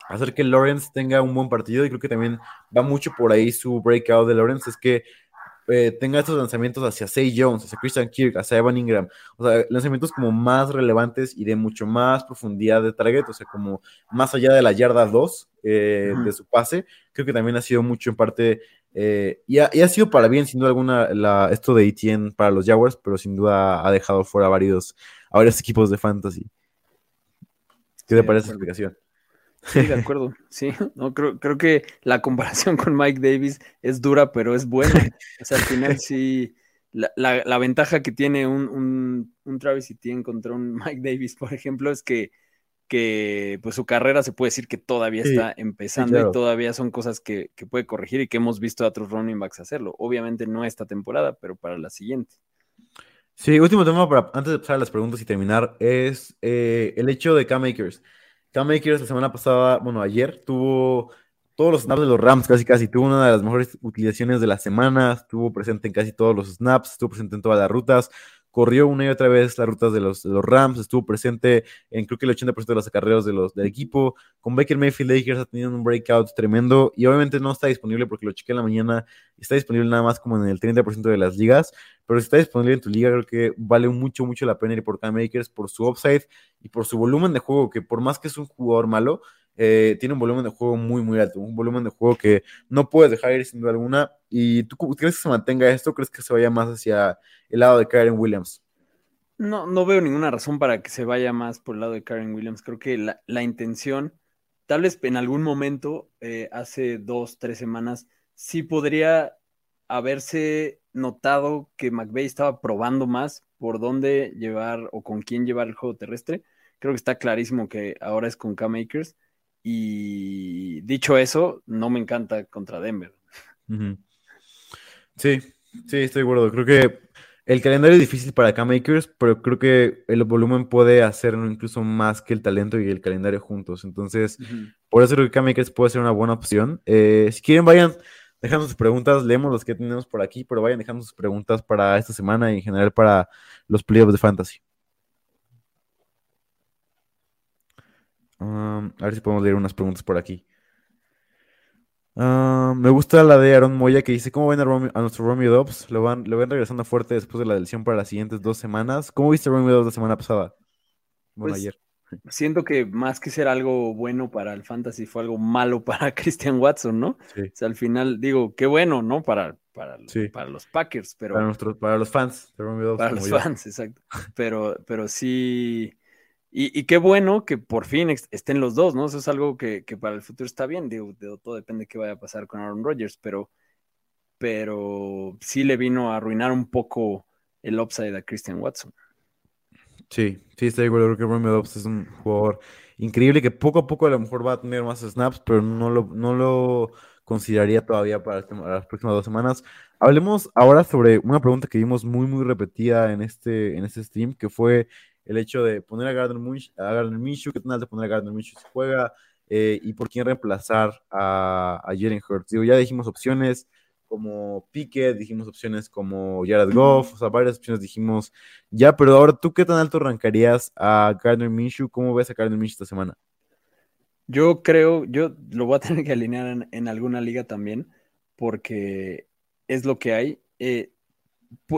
hacer que Lawrence tenga un buen partido y creo que también va mucho por ahí su breakout de Lawrence, es que eh, tenga estos lanzamientos hacia Say Jones, hacia Christian Kirk, hacia Evan Ingram, o sea, lanzamientos como más relevantes y de mucho más profundidad de target, o sea, como más allá de la yarda 2 eh, de su pase, creo que también ha sido mucho en parte, eh, y, ha, sido para bien, sin duda alguna, la, esto de ETN para los Jaguars, pero sin duda ha dejado fuera varios, a varios equipos de fantasy. ¿Qué te parece esa explicación? Sí, de acuerdo. Sí, no, creo, creo que la comparación con Mike Davis es dura, pero es buena. O sea, al final sí, la, la, ventaja que tiene un, un, un, Travis Etienne contra un Mike Davis, por ejemplo, es que, que pues su carrera se puede decir que todavía está empezando y todavía son cosas que, que, puede corregir y que hemos visto a otros running backs hacerlo. Obviamente no esta temporada, pero para la siguiente. Sí, último tema para antes de pasar a las preguntas y terminar es eh, el hecho de K-Makers. Cam Akers la semana pasada, bueno, ayer tuvo todos los snaps de los Rams, casi casi. Tuvo una de las mejores utilizaciones de la semana, estuvo presente en casi todos los snaps, estuvo presente en todas las rutas corrió una y otra vez las rutas de los, Rams, estuvo presente en creo que el 80% de los acarreos de los, del equipo. Con Baker Mayfield, Lakers ha tenido un breakout tremendo y obviamente no está disponible porque lo chequé en la mañana, está disponible nada más como en el 30% de las ligas, pero si está disponible en tu liga, creo que vale mucho, mucho la pena ir por Cam Makers por su upside y por su volumen de juego, que por más que es un jugador malo, eh, tiene un volumen de juego muy, muy alto, un volumen de juego que no puedes dejar ir sin duda alguna. ¿Y tú crees que se mantenga esto? ¿Crees que se vaya más hacia el lado de Karen Williams? No, no veo ninguna razón para que se vaya más por el lado de Karen Williams. Creo que la, intención, tal vez en algún momento, eh, hace dos, tres semanas, sí podría haberse notado que McVeigh estaba probando más por dónde llevar o con quién llevar el juego terrestre. Creo que está clarísimo que ahora es con K-Makers. Y dicho eso, no me encanta contra Denver. Sí, sí, estoy de acuerdo. Creo que el calendario es difícil para K-Makers, pero creo que el volumen puede hacerlo incluso más que el talento y el calendario juntos. Entonces, por eso creo que K-Makers puede ser una buena opción. Eh, si quieren, vayan dejando sus preguntas. Leemos las que tenemos por aquí, pero vayan dejando sus preguntas para esta semana y en general para los playoffs de Fantasy. A ver si podemos leer unas preguntas por aquí. me gusta la de Aaron Moya que dice, ¿cómo ven a, nuestro Romeo Dobbs? Lo van, lo ven regresando fuerte después de la lesión para las siguientes dos semanas. ¿Cómo viste a Romeo Dobbs la semana pasada? Bueno, pues, ayer. Siento que más que ser algo bueno para el fantasy fue algo malo para Christian Watson, ¿no? O sea, al final digo, qué bueno, ¿no? Para, para, para los Packers, pero... Para, nuestros, para los fans de Romeo Dobbs. Para los fans, exacto. Pero, pero sí y, qué bueno que por fin estén los dos, ¿no? Eso es algo que, para el futuro está bien. Todo depende de qué vaya a pasar con Aaron Rodgers, pero, pero sí le vino a arruinar un poco el upside a Christian Watson. Sí, sí, estoy de acuerdo. Creo que Romeo Dobbs es un jugador increíble que poco a poco a lo mejor va a tener más snaps, pero no lo, no lo consideraría todavía para, para las próximas dos semanas. Hablemos ahora sobre una pregunta que vimos muy, muy repetida en este, en este stream, que fue el hecho de poner a Gardner, Munch, a Gardner Minshew, qué tan alto poner a Gardner Minshew si juega, eh, y por quién reemplazar a, a Jalen Hurts. Digo, ya dijimos opciones como Pickett, dijimos opciones como Jared Goff, o sea, varias opciones dijimos ya, pero ahora tú qué tan alto arrancarías a Gardner Minshew, ¿cómo ves a Gardner Minshew esta semana? Yo creo, yo lo voy a tener que alinear en, en alguna liga también, porque es lo que hay. Eh,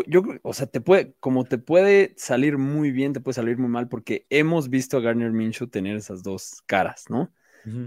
yo, creo- o sea, te puede, como te puede salir muy bien, te puede salir muy mal, porque hemos visto a Garner Minshew tener esas dos caras, ¿no?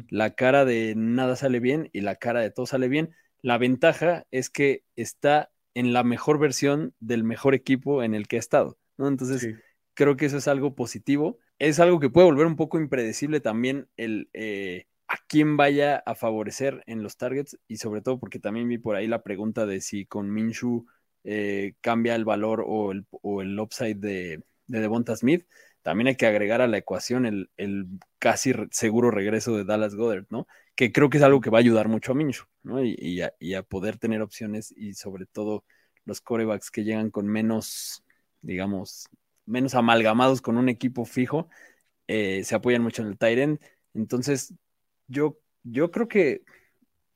La cara de nada sale bien y la cara de todo sale bien. La ventaja es que está en la mejor versión del mejor equipo en el que ha estado, ¿no? Entonces, Sí. creo que eso es algo positivo. Es algo que puede volver un poco impredecible también el eh, a quién vaya a favorecer en los targets y sobre todo porque también vi por ahí la pregunta de si con Minshew eh, cambia el valor o el, o el upside de, de Devonta Smith. También hay que agregar a la ecuación el, el casi seguro regreso de Dallas Goddard, ¿no? Que creo que es algo que va a ayudar mucho a Minshew, ¿no? Y, y a, y a poder tener opciones y sobre todo los corebacks que llegan con menos, digamos, menos amalgamados con un equipo fijo, eh, se apoyan mucho en el tight end. Entonces, yo, yo creo que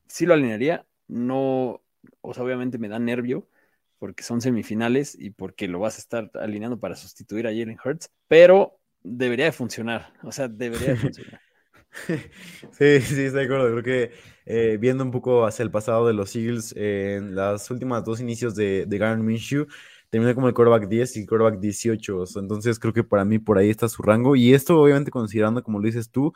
sí lo alinearía. No, o sea, obviamente me da nervio porque son semifinales y porque lo vas a estar alineando para sustituir a Jalen Hurts, pero debería de funcionar. O sea, debería de funcionar. Sí, sí, estoy de acuerdo. Creo que eh, viendo un poco hacia el pasado de los Eagles, eh, en las últimas dos inicios de, de Minshew, terminó como el quarterback 10 y el quarterback 18. o sea, entonces creo que para mí por ahí está su rango. Y esto obviamente considerando, como lo dices tú,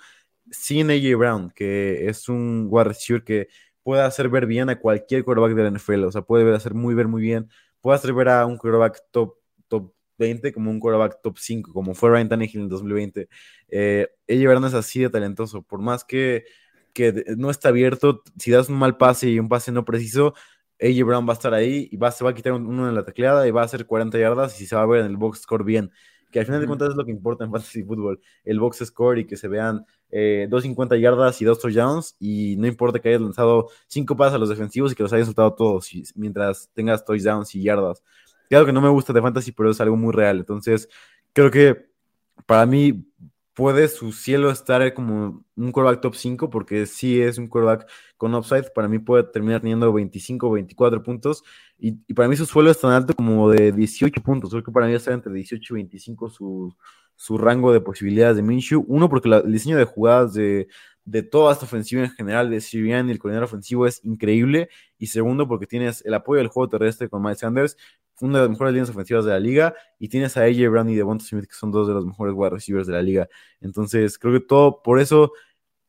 sin AJ Brown, que es un wide receiver que puede hacer ver bien a cualquier quarterback de la NFL. O sea, puede hacer muy ver muy bien. Puede hacer ver a un quarterback top, top 20 como un quarterback top 5, como fue Ryan Tannehill en el 2020. Eh, AJ Brown es así de talentoso. Por más que, que no está abierto, si das un mal pase y un pase no preciso, AJ Brown va a estar ahí y va, se va a quitar un- uno en la tecleada y va a hacer 40 yardas y se va a ver en el box score bien. Que al final de cuentas es lo que importa en fantasy fútbol, el box score y que se vean eh, 250 yardas y dos touchdowns y no importa que hayas lanzado cinco pases a los defensivos y que los hayas soltado todos mientras tengas touchdowns y yardas. Claro que no me gusta de fantasy, pero es algo muy real. Entonces, creo que para mí puede su cielo estar como un quarterback top 5 porque sí es un quarterback con upside. Para mí puede terminar teniendo 25 o 24 puntos y, y para mí su suelo es tan alto como de 18 puntos. Creo que para mí está entre 18 y 25 su, su rango de posibilidades de Minshew. Uno, porque la- el diseño de jugadas de, de toda esta ofensiva en general de Sirian y el coordinador ofensivo es increíble. Y segundo, porque tienes el apoyo del juego terrestre con Miles Sanders, una de las mejores líneas ofensivas de la liga, y tienes a AJ Brown y Devonta Smith, que son dos de los mejores wide receivers de la liga. Entonces, creo que todo, por eso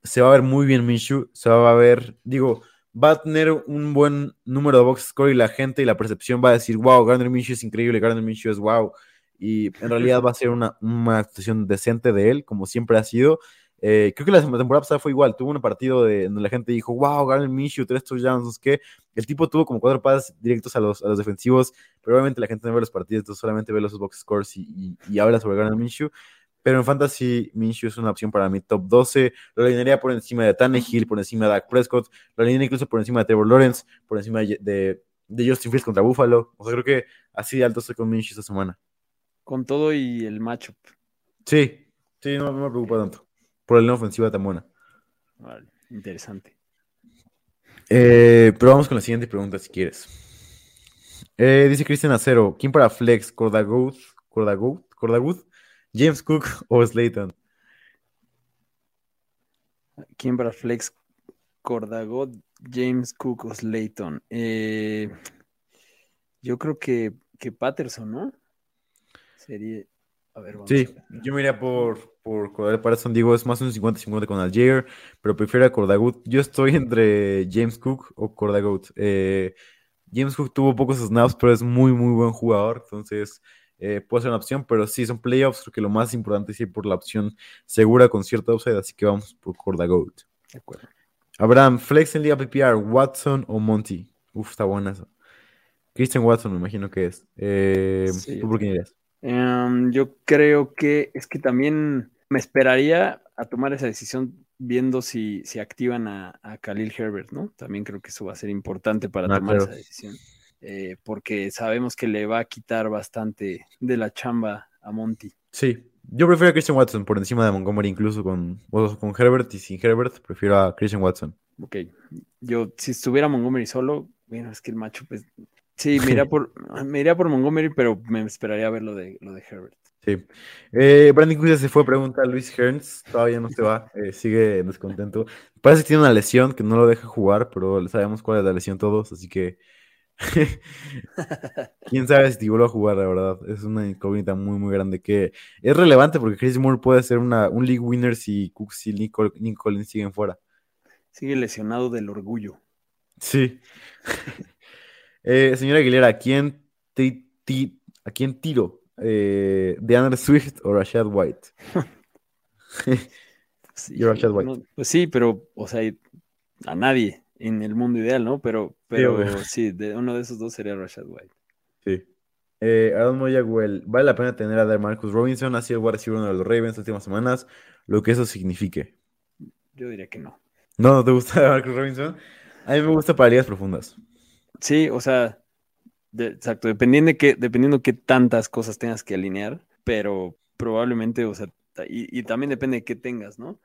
se va a ver muy bien Minshew, se va a ver, digo, va a tener un buen número de box score y la gente y la percepción va a decir, wow, Gardner Minshew es increíble, Gardner Minshew es wow. Y en realidad va a ser una, una actuación decente de él, como siempre ha sido. Eh, creo que la temporada pasada fue igual, tuvo un partido de, donde la gente dijo, wow, Gardner Minshew, tres touchdowns, qué. El tipo tuvo como cuatro pases directos a los, a los defensivos, pero obviamente la gente no ve los partidos, entonces solamente ve los box scores y, habla sobre Gardner Minshew. Pero en Fantasy, Minshew es una opción para mi top 12. Lo alinearía por encima de Tannehill, por encima de Dak Prescott. Lo alinearía incluso por encima de Trevor Lawrence, por encima de, de Justin Fields contra Buffalo. O sea, creo que así de alto estoy con Minshew esta semana. Con todo y el matchup. Sí, sí, no, no me preocupa tanto. Por la ofensiva tan buena. Vale, interesante. Eh, pero vamos con la siguiente pregunta si quieres. Eh, dice Cristian Acero, ¿quién para Flex? ¿Cordagout? ¿Cordagout? ¿Cordagout? ¿James Cook o Slayton? ¿Quién para Flex? Cordagot, James Cook o Slayton. Eh, yo creo que, que Patterson, ¿no? Sería. A ver, vamos Sí, a ver. yo me iría por, por Cordell Patterson. Digo, es más un 50-50 con Algier, pero prefiero a Cordagout. Yo estoy entre James Cook o Cordagout. Eh, James Cook tuvo pocos snaps, pero es muy, muy buen jugador. Entonces, eh, puede ser una opción, pero sí, son playoffs. Creo que lo más importante es ir por la opción segura con cierta upside, así que vamos por Cordagout. De acuerdo. Abraham, Flex en Liga PPR, Watson o Monty. Uf, está buena esa. Christian Watson, me imagino que es. Eh, Sí, ¿Tú por quién irías? Em, yo creo que es que también me esperaría a tomar esa decisión viendo si, si activan a, a Khalil Herbert, ¿no? También creo que eso va a ser importante para Ah, tomar esa decisión. Eh, porque sabemos que le va a quitar bastante de la chamba a Monty. Sí, yo prefiero a Christian Watson por encima de Montgomery, incluso con, con Herbert y sin Herbert, prefiero a Christian Watson. Ok, yo si estuviera Montgomery solo, bueno, es que el macho, pues, sí, me iría por, me iría por Montgomery, pero me esperaría a ver lo de, lo de Herbert. Sí. Eh, Brandon Cooks ya se fue, pregunta a Luis Hearns, todavía no se va, eh, sigue descontento. Parece que tiene una lesión que no lo deja jugar, pero sabemos cuál es la lesión todos, así que quién sabe si vuelve a jugar, la verdad. Es una incógnita muy, muy grande que es relevante porque Chris Moore puede ser una, un league winner si Cooks y Nicol- Nick Collins siguen fuera. Sigue lesionado del orgullo. Sí. Eh, señora Aguilera, ¿a quién, ti- ti- ¿a quién tiro? Eh, ¿DeAndre Swift o Rashad White? Sí, Yo Rashad White. no, pues sí, pero, o sea, a nadie en el mundo ideal, ¿no? Pero, pero sí, de, uno de esos dos sería Rashad White. Sí. Eh, Aaron Moyagüel, ¿vale la pena tener a Marcus Robinson así el wide receiver uno de los Ravens las últimas semanas? Lo que eso signifique. Yo diría que no. ¿No, no te gusta Marcus Robinson? A mí me gusta para ligas profundas. Sí, o sea, de- exacto, dependiendo de qué, dependiendo qué tantas cosas tengas que alinear, pero probablemente, o sea, y, y también depende de qué tengas, ¿no?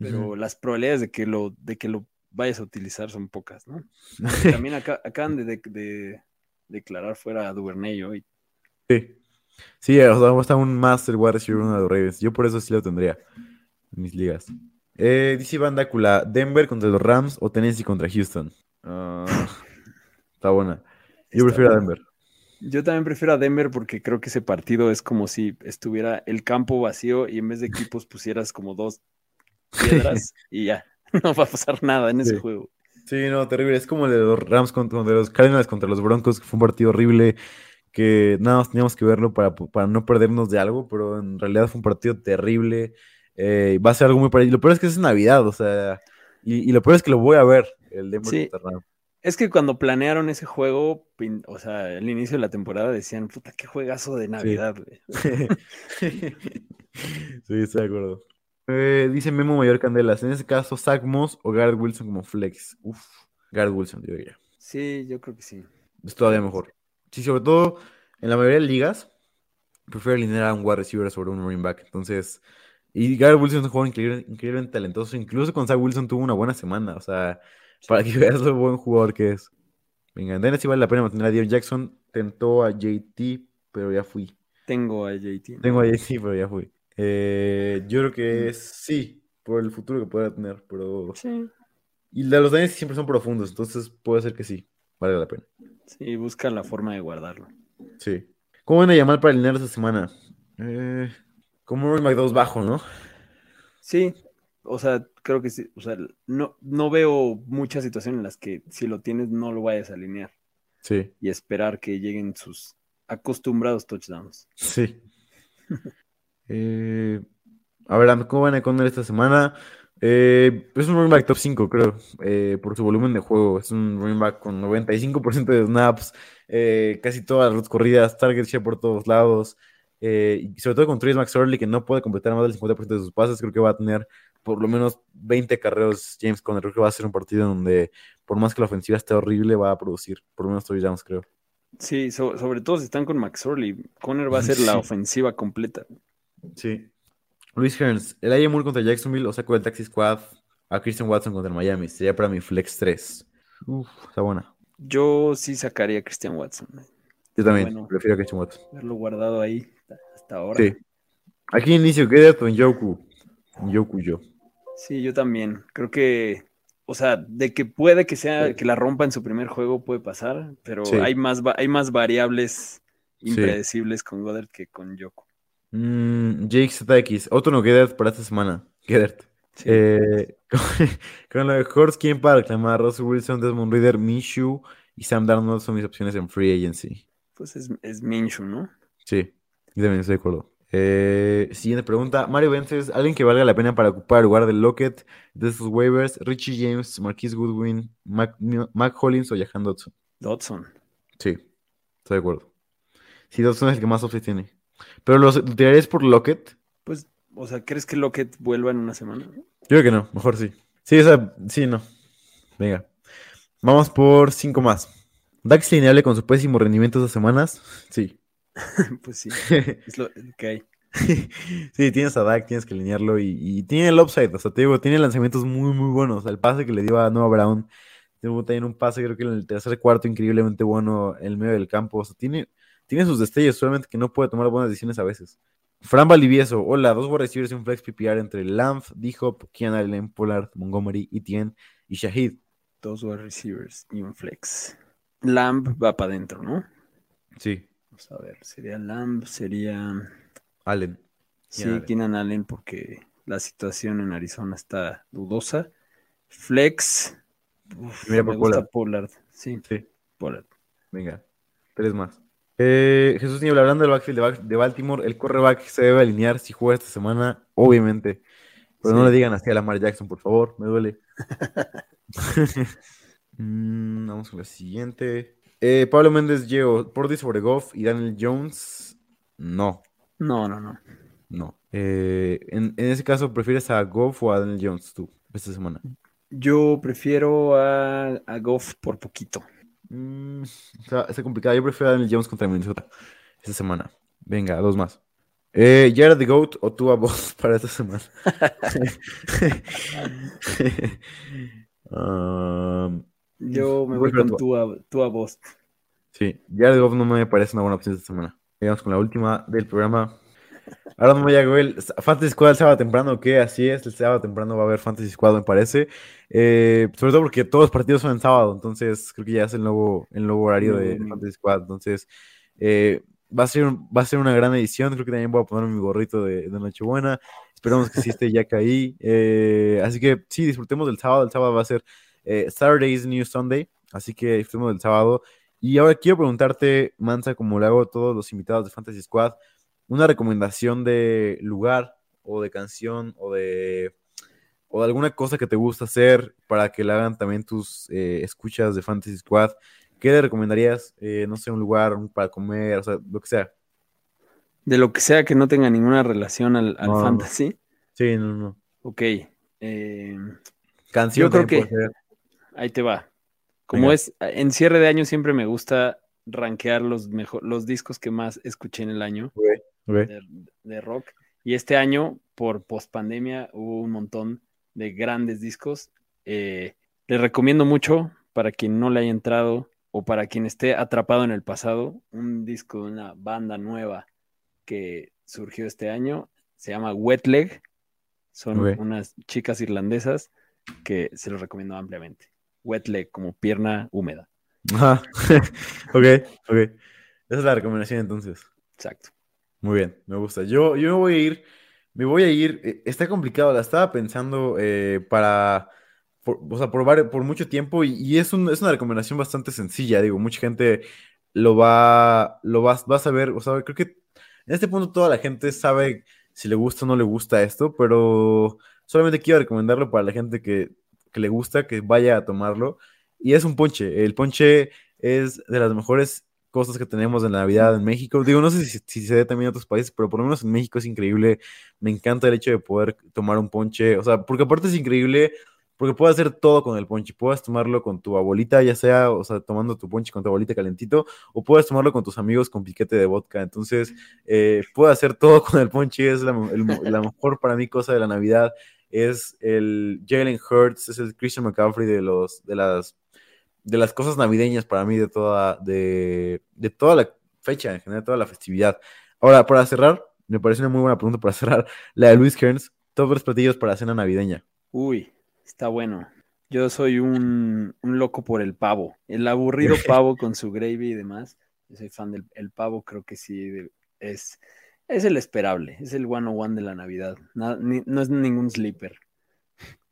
Pero las probabilidades de que lo, de que lo vayas a utilizar son pocas, ¿no? También acá, acaban de, de- de declarar fuera a Duvernay hoy. Sí. Sí, o sea, aún más el wide receiver uno de los Ravens. Yo por eso sí lo tendría en mis ligas. Eh, dice Iván Dácula, ¿Denver contra los Rams o Tennessee contra Houston? Ah, está buena. Yo Está prefiero a. Denver. Yo también prefiero a Denver porque creo que ese partido es como si estuviera el campo vacío y en vez de equipos pusieras como dos piedras y ya, no va a pasar nada en ese juego. Sí, no, terrible. Es como el de los Rams contra, los Cardinals contra los Broncos, que fue un partido horrible, que nada más teníamos que verlo para, para no perdernos de algo, pero en realidad fue un partido terrible. Eh, va a ser algo muy parecido. Lo peor es que es Navidad, o sea, y, y lo peor es que lo voy a ver, el Denver Sí. contra Rams. Es que cuando planearon ese juego, o sea, al inicio de la temporada decían, puta, qué juegazo de Navidad, güey. sí, estoy de acuerdo. Eh, dice Memo Mayor Candelas, en ese caso, Zach Moss o Garrett Wilson como flex. Uf, Garrett Wilson, yo diría. Sí, yo creo que sí. Es todavía mejor. Sí, sobre todo en la mayoría de ligas, prefiero alinear a un wide receiver sobre un running back. Entonces, y Garrett Wilson es un jugador increíble- increíblemente talentoso. Incluso con Zach Wilson tuvo una buena semana. O sea, para que veas lo buen jugador que es. Venga, en Tennessee vale la pena mantener a Dion Jackson. Tentó a JT, pero ya fui. Tengo a JT. Tengo a JT, pero ya fui. Eh, yo creo que sí, por el futuro que pueda tener. Pero... Sí, Y los Dynasty siempre son profundos, entonces puede ser que sí, vale la pena. sí, busca la forma de guardarlo. Sí. ¿Cómo van a llamar para alinear esta semana? Eh, como Roy McDowell bajo, ¿no? Sí, o sea, creo que sí. O sea, no, no veo muchas situaciones en las que si lo tienes no lo vayas a alinear Sí, y esperar que lleguen sus acostumbrados touchdowns. sí. Eh, a ver, ¿cómo van a Conner esta semana? Eh, es un running back top 5, creo, eh, por su volumen de juego. Es un running back con 95% de snaps, casi todas las corridas, target share por todos lados. y sobre todo con Trace McSorley, que no puede completar más del 50% de sus pases, creo que va a tener por lo menos 20 carreros James Conner. Creo que va a ser un partido en donde, por más que la ofensiva esté horrible, va a producir por lo menos touchdowns, creo. Sí, so- sobre todo si están con McSorley. Conner va a ser la ofensiva completa. Sí. Luis Hearns, el AJ Moore contra Jacksonville o saco del Taxi Squad a Christian Watson contra el Miami. Sería para mi flex 3. Uf, está buena. Yo sí sacaría a Christian Watson. Yo también Bueno. prefiero a Christian Watson. Haberlo guardado ahí hasta ahora. Sí. Aquí inicio, quédate en Yoku. En Yoku yo. Sí, yo también. Creo que, o sea, de que puede que sea que la rompa en su primer juego puede pasar, pero Sí. hay más hay más variables Sí. impredecibles con Goddard que con Yoko. Mm, Jake ZX, otro no Gedert para esta semana. Sí. Eh, con, con lo de ¿quién para reclamar? Russell Wilson, Desmond Reader, Minshew y Sam Darnold son mis opciones en Free Agency. Pues es, es Minshew, ¿no? Sí, yo también estoy de acuerdo. Eh, siguiente pregunta. Mario Vences, ¿alguien que valga la pena para ocupar el lugar de Lockett de estos waivers? Richie James, Marquise Goodwin, Mac, Mac Hollins o Jahan Dodson. Dodson. Sí, estoy de acuerdo. Sí, Dodson es el que más offset tiene. Pero los lo tirarías por Lockett. Pues, O sea, ¿crees que Lockett vuelva en una semana? Yo creo que no, mejor sí. Sí, o sea, sí, no. Venga. Vamos por cinco más. Dax lineable con su pésimo rendimiento de semanas. Sí. pues sí, es lo que hay. sí, tienes a Dak, tienes que alinearlo y, y tiene el upside, o sea, te digo, tiene lanzamientos muy, muy buenos. El pase que le dio a Noah Brown, tuvo también un pase, creo que en el tercer cuarto, increíblemente bueno en el medio del campo. O sea, tiene, tiene sus destellos, solamente que no puede tomar buenas decisiones a veces. Fran Valivieso, hola, dos wide receivers y un flex PPR entre Lamp, D-Hop, Kian Allen, Pollard, Montgomery, Etienne y Shahid. Dos wide receivers y un flex. Lamb va para adentro, ¿no? Sí, Vamos a ver, sería Lamb, sería... Allen. Sí, Allen. Keenan Allen, porque la situación en Arizona está dudosa. Flex. uf, Mira me por gusta Pollard. Sí, Sí, Pollard. venga, tres más. Eh, Jesús Niebla, hablando del backfield de, Ba- de Baltimore, el cornerback se debe alinear si juega esta semana, obviamente. Pero no le digan así a Lamar Jackson, por favor, me duele. Mm, vamos con la siguiente. Eh, Pablo Méndez Geo, Pordy sobre Goff y Daniel Jones. No, No, no, no. no. Eh, en, en ese caso, ¿prefieres a Goff o a Daniel Jones tú esta semana? Yo prefiero a, a Goff por poquito. Mm, está, está complicado. Yo prefiero a Daniel Jones contra Minnesota esta semana. Venga, dos más. Eh, Jared the Goat o tú a vos para esta semana. Um, Yo me voy con tú a, tú a Bost. sí, Jared Goff no me parece una buena opción esta semana. Llegamos con la última del programa. Ahora no me llegó el Fantasy Squad el sábado temprano, ¿o ¿qué? Así es, el sábado temprano va a haber Fantasy Squad, me parece. Eh, sobre todo porque todos los partidos son en sábado, entonces creo que ya es el nuevo, el nuevo horario de domingo. Fantasy Squad. Entonces, eh, va, a ser, un- va a ser una gran edición. Creo que también voy a poner mi gorrito de, de Nochebuena. Esperamos que sí esté ya caí. Eh, así que sí, disfrutemos del sábado. El sábado va a ser eh, Saturday is New Sunday, así que disfrutemos del sábado. Y ahora quiero preguntarte, Mansa, como le hago a todos los invitados de Fantasy Squad, una recomendación de lugar o de canción o de, o de alguna cosa que te gusta hacer para que la hagan también tus eh, escuchas de Fantasy Squad. ¿Qué le recomendarías? Eh, no sé, un lugar para comer, o sea, lo que sea. De lo que sea que no tenga ninguna relación al, al No, no. fantasy. Sí, no, no. Ok. eh, Canción Yo creo que-. Ahí te va. Como Venga. es en cierre de año, siempre me gusta rankear los, mejor, los discos que más escuché en el año de, de rock. Y este año, por post-pandemia, hubo un montón de grandes discos. Eh, les recomiendo mucho para quien no le haya entrado o para quien esté atrapado en el pasado, un disco de una banda nueva que surgió este año. Se llama Wet Leg. Son unas chicas irlandesas que se los recomiendo ampliamente. Wet Leg, como pierna húmeda. Ajá. ok, ok. Esa es la recomendación entonces. Exacto. Muy bien, me gusta. Yo, yo me voy a ir, me voy a ir, eh, está complicado, la estaba pensando eh, para, por, o sea, vari- por mucho tiempo y, y es, un- es una recomendación bastante sencilla, digo, mucha gente lo va, lo va, va a saber, o sea, creo que en este punto toda la gente sabe si le gusta o no le gusta esto, pero solamente quiero recomendarlo para la gente que, que le gusta, que vaya a tomarlo. Y es un ponche, el ponche es de las mejores cosas que tenemos en la Navidad en México. Digo, no sé si, se ve también en otros países, pero por lo menos en México es increíble. Me encanta el hecho de poder tomar un ponche. O sea, porque aparte es increíble, porque puedes hacer todo con el ponche. Puedes tomarlo con tu abuelita, ya sea, o sea, tomando tu ponche con tu abuelita calentito, o puedes tomarlo con tus amigos con piquete de vodka. Entonces, eh, puedes hacer todo con el ponche. Es la, el- la mejor para mí cosa de la Navidad. Es el Jalen Hurts, es el Christian McCaffrey de los, de las de las cosas navideñas para mí de toda, de, de toda la fecha, en general, toda la festividad. Ahora, para cerrar, me parece una muy buena pregunta para cerrar, la de Luis Kearns, todos los platillos para cena navideña. Uy, está bueno. Yo soy un, un loco por el pavo. El aburrido pavo con su gravy y demás. Yo soy fan del el pavo, creo que sí es, es el esperable, es el one on one de la Navidad. Na- ni- no es ningún sleeper.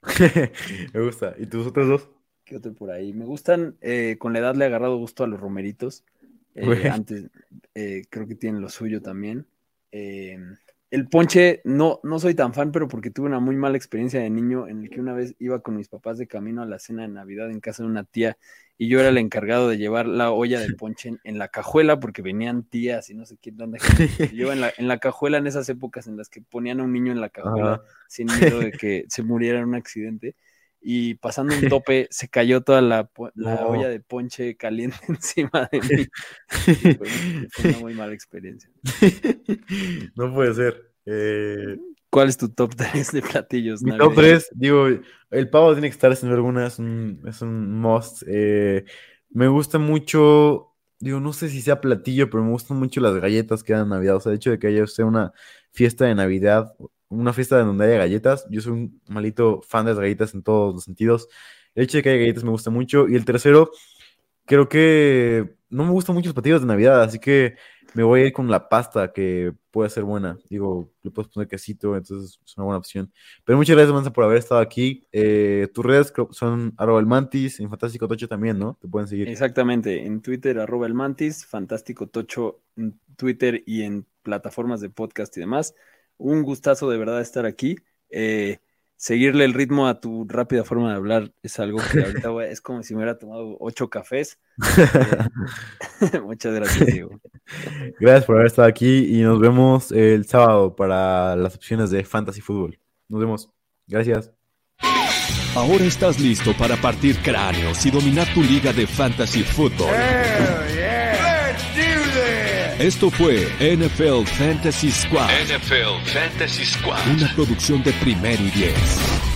me gusta. ¿Y tus otros dos? ¿Qué otro por ahí? Me gustan, eh, con la edad le he agarrado gusto a los romeritos. Eh, antes, eh, creo que tienen lo suyo también. El ponche, no, no soy tan fan, pero porque tuve una muy mala experiencia de niño en el que una vez iba con mis papás de camino a la cena de Navidad en casa de una tía y yo era el encargado de llevar la olla de ponche en, en la cajuela porque venían tías y no sé qué tanta gente. Yo en la, en la cajuela en esas épocas en las que ponían a un niño en la cajuela Ajá. sin miedo de que se muriera en un accidente y pasando un tope se cayó toda la, la No. olla de ponche caliente encima de mí. Fue, fue una muy mala experiencia. No puede ser. Eh, ¿Cuál es tu top 3 de platillos? mi top navideños? 3, digo, el pavo tiene que estar sin alguna, es un, es un must. Eh, me gusta mucho, digo, no sé si sea platillo, pero me gustan mucho las galletas que dan en Navidad. O sea, el hecho de que haya sea una fiesta de Navidad, una fiesta donde haya galletas, yo soy un malito fan de las galletas en todos los sentidos. El hecho de que haya galletas me gusta mucho. Y el tercero, creo que no me gustan mucho los platillos de Navidad, así que me voy a ir con la pasta, que puede ser buena. Digo, le puedes poner quesito, entonces es una buena opción. Pero muchas gracias, Manza, por haber estado aquí. Eh, tus redes son arroba el mantis, en Fantástico Tocho también, ¿no? Te pueden seguir. Exactamente, en Twitter, arroba el mantis, fantástico tocho en Twitter y en plataformas de podcast y demás. Un gustazo de verdad estar aquí. Eh, seguirle el ritmo a tu rápida forma de hablar es algo que ahorita voy- es como si me hubiera tomado ocho cafés. Eh, muchas gracias, Diego. Gracias por haber estado aquí y nos vemos el sábado para las opciones de Fantasy Fútbol. Nos vemos. Gracias. Ahora estás listo para partir cráneos y dominar tu liga de fantasy fútbol. Esto fue NFL Fantasy Squad, NFL Fantasy Squad. una producción de primero y diez.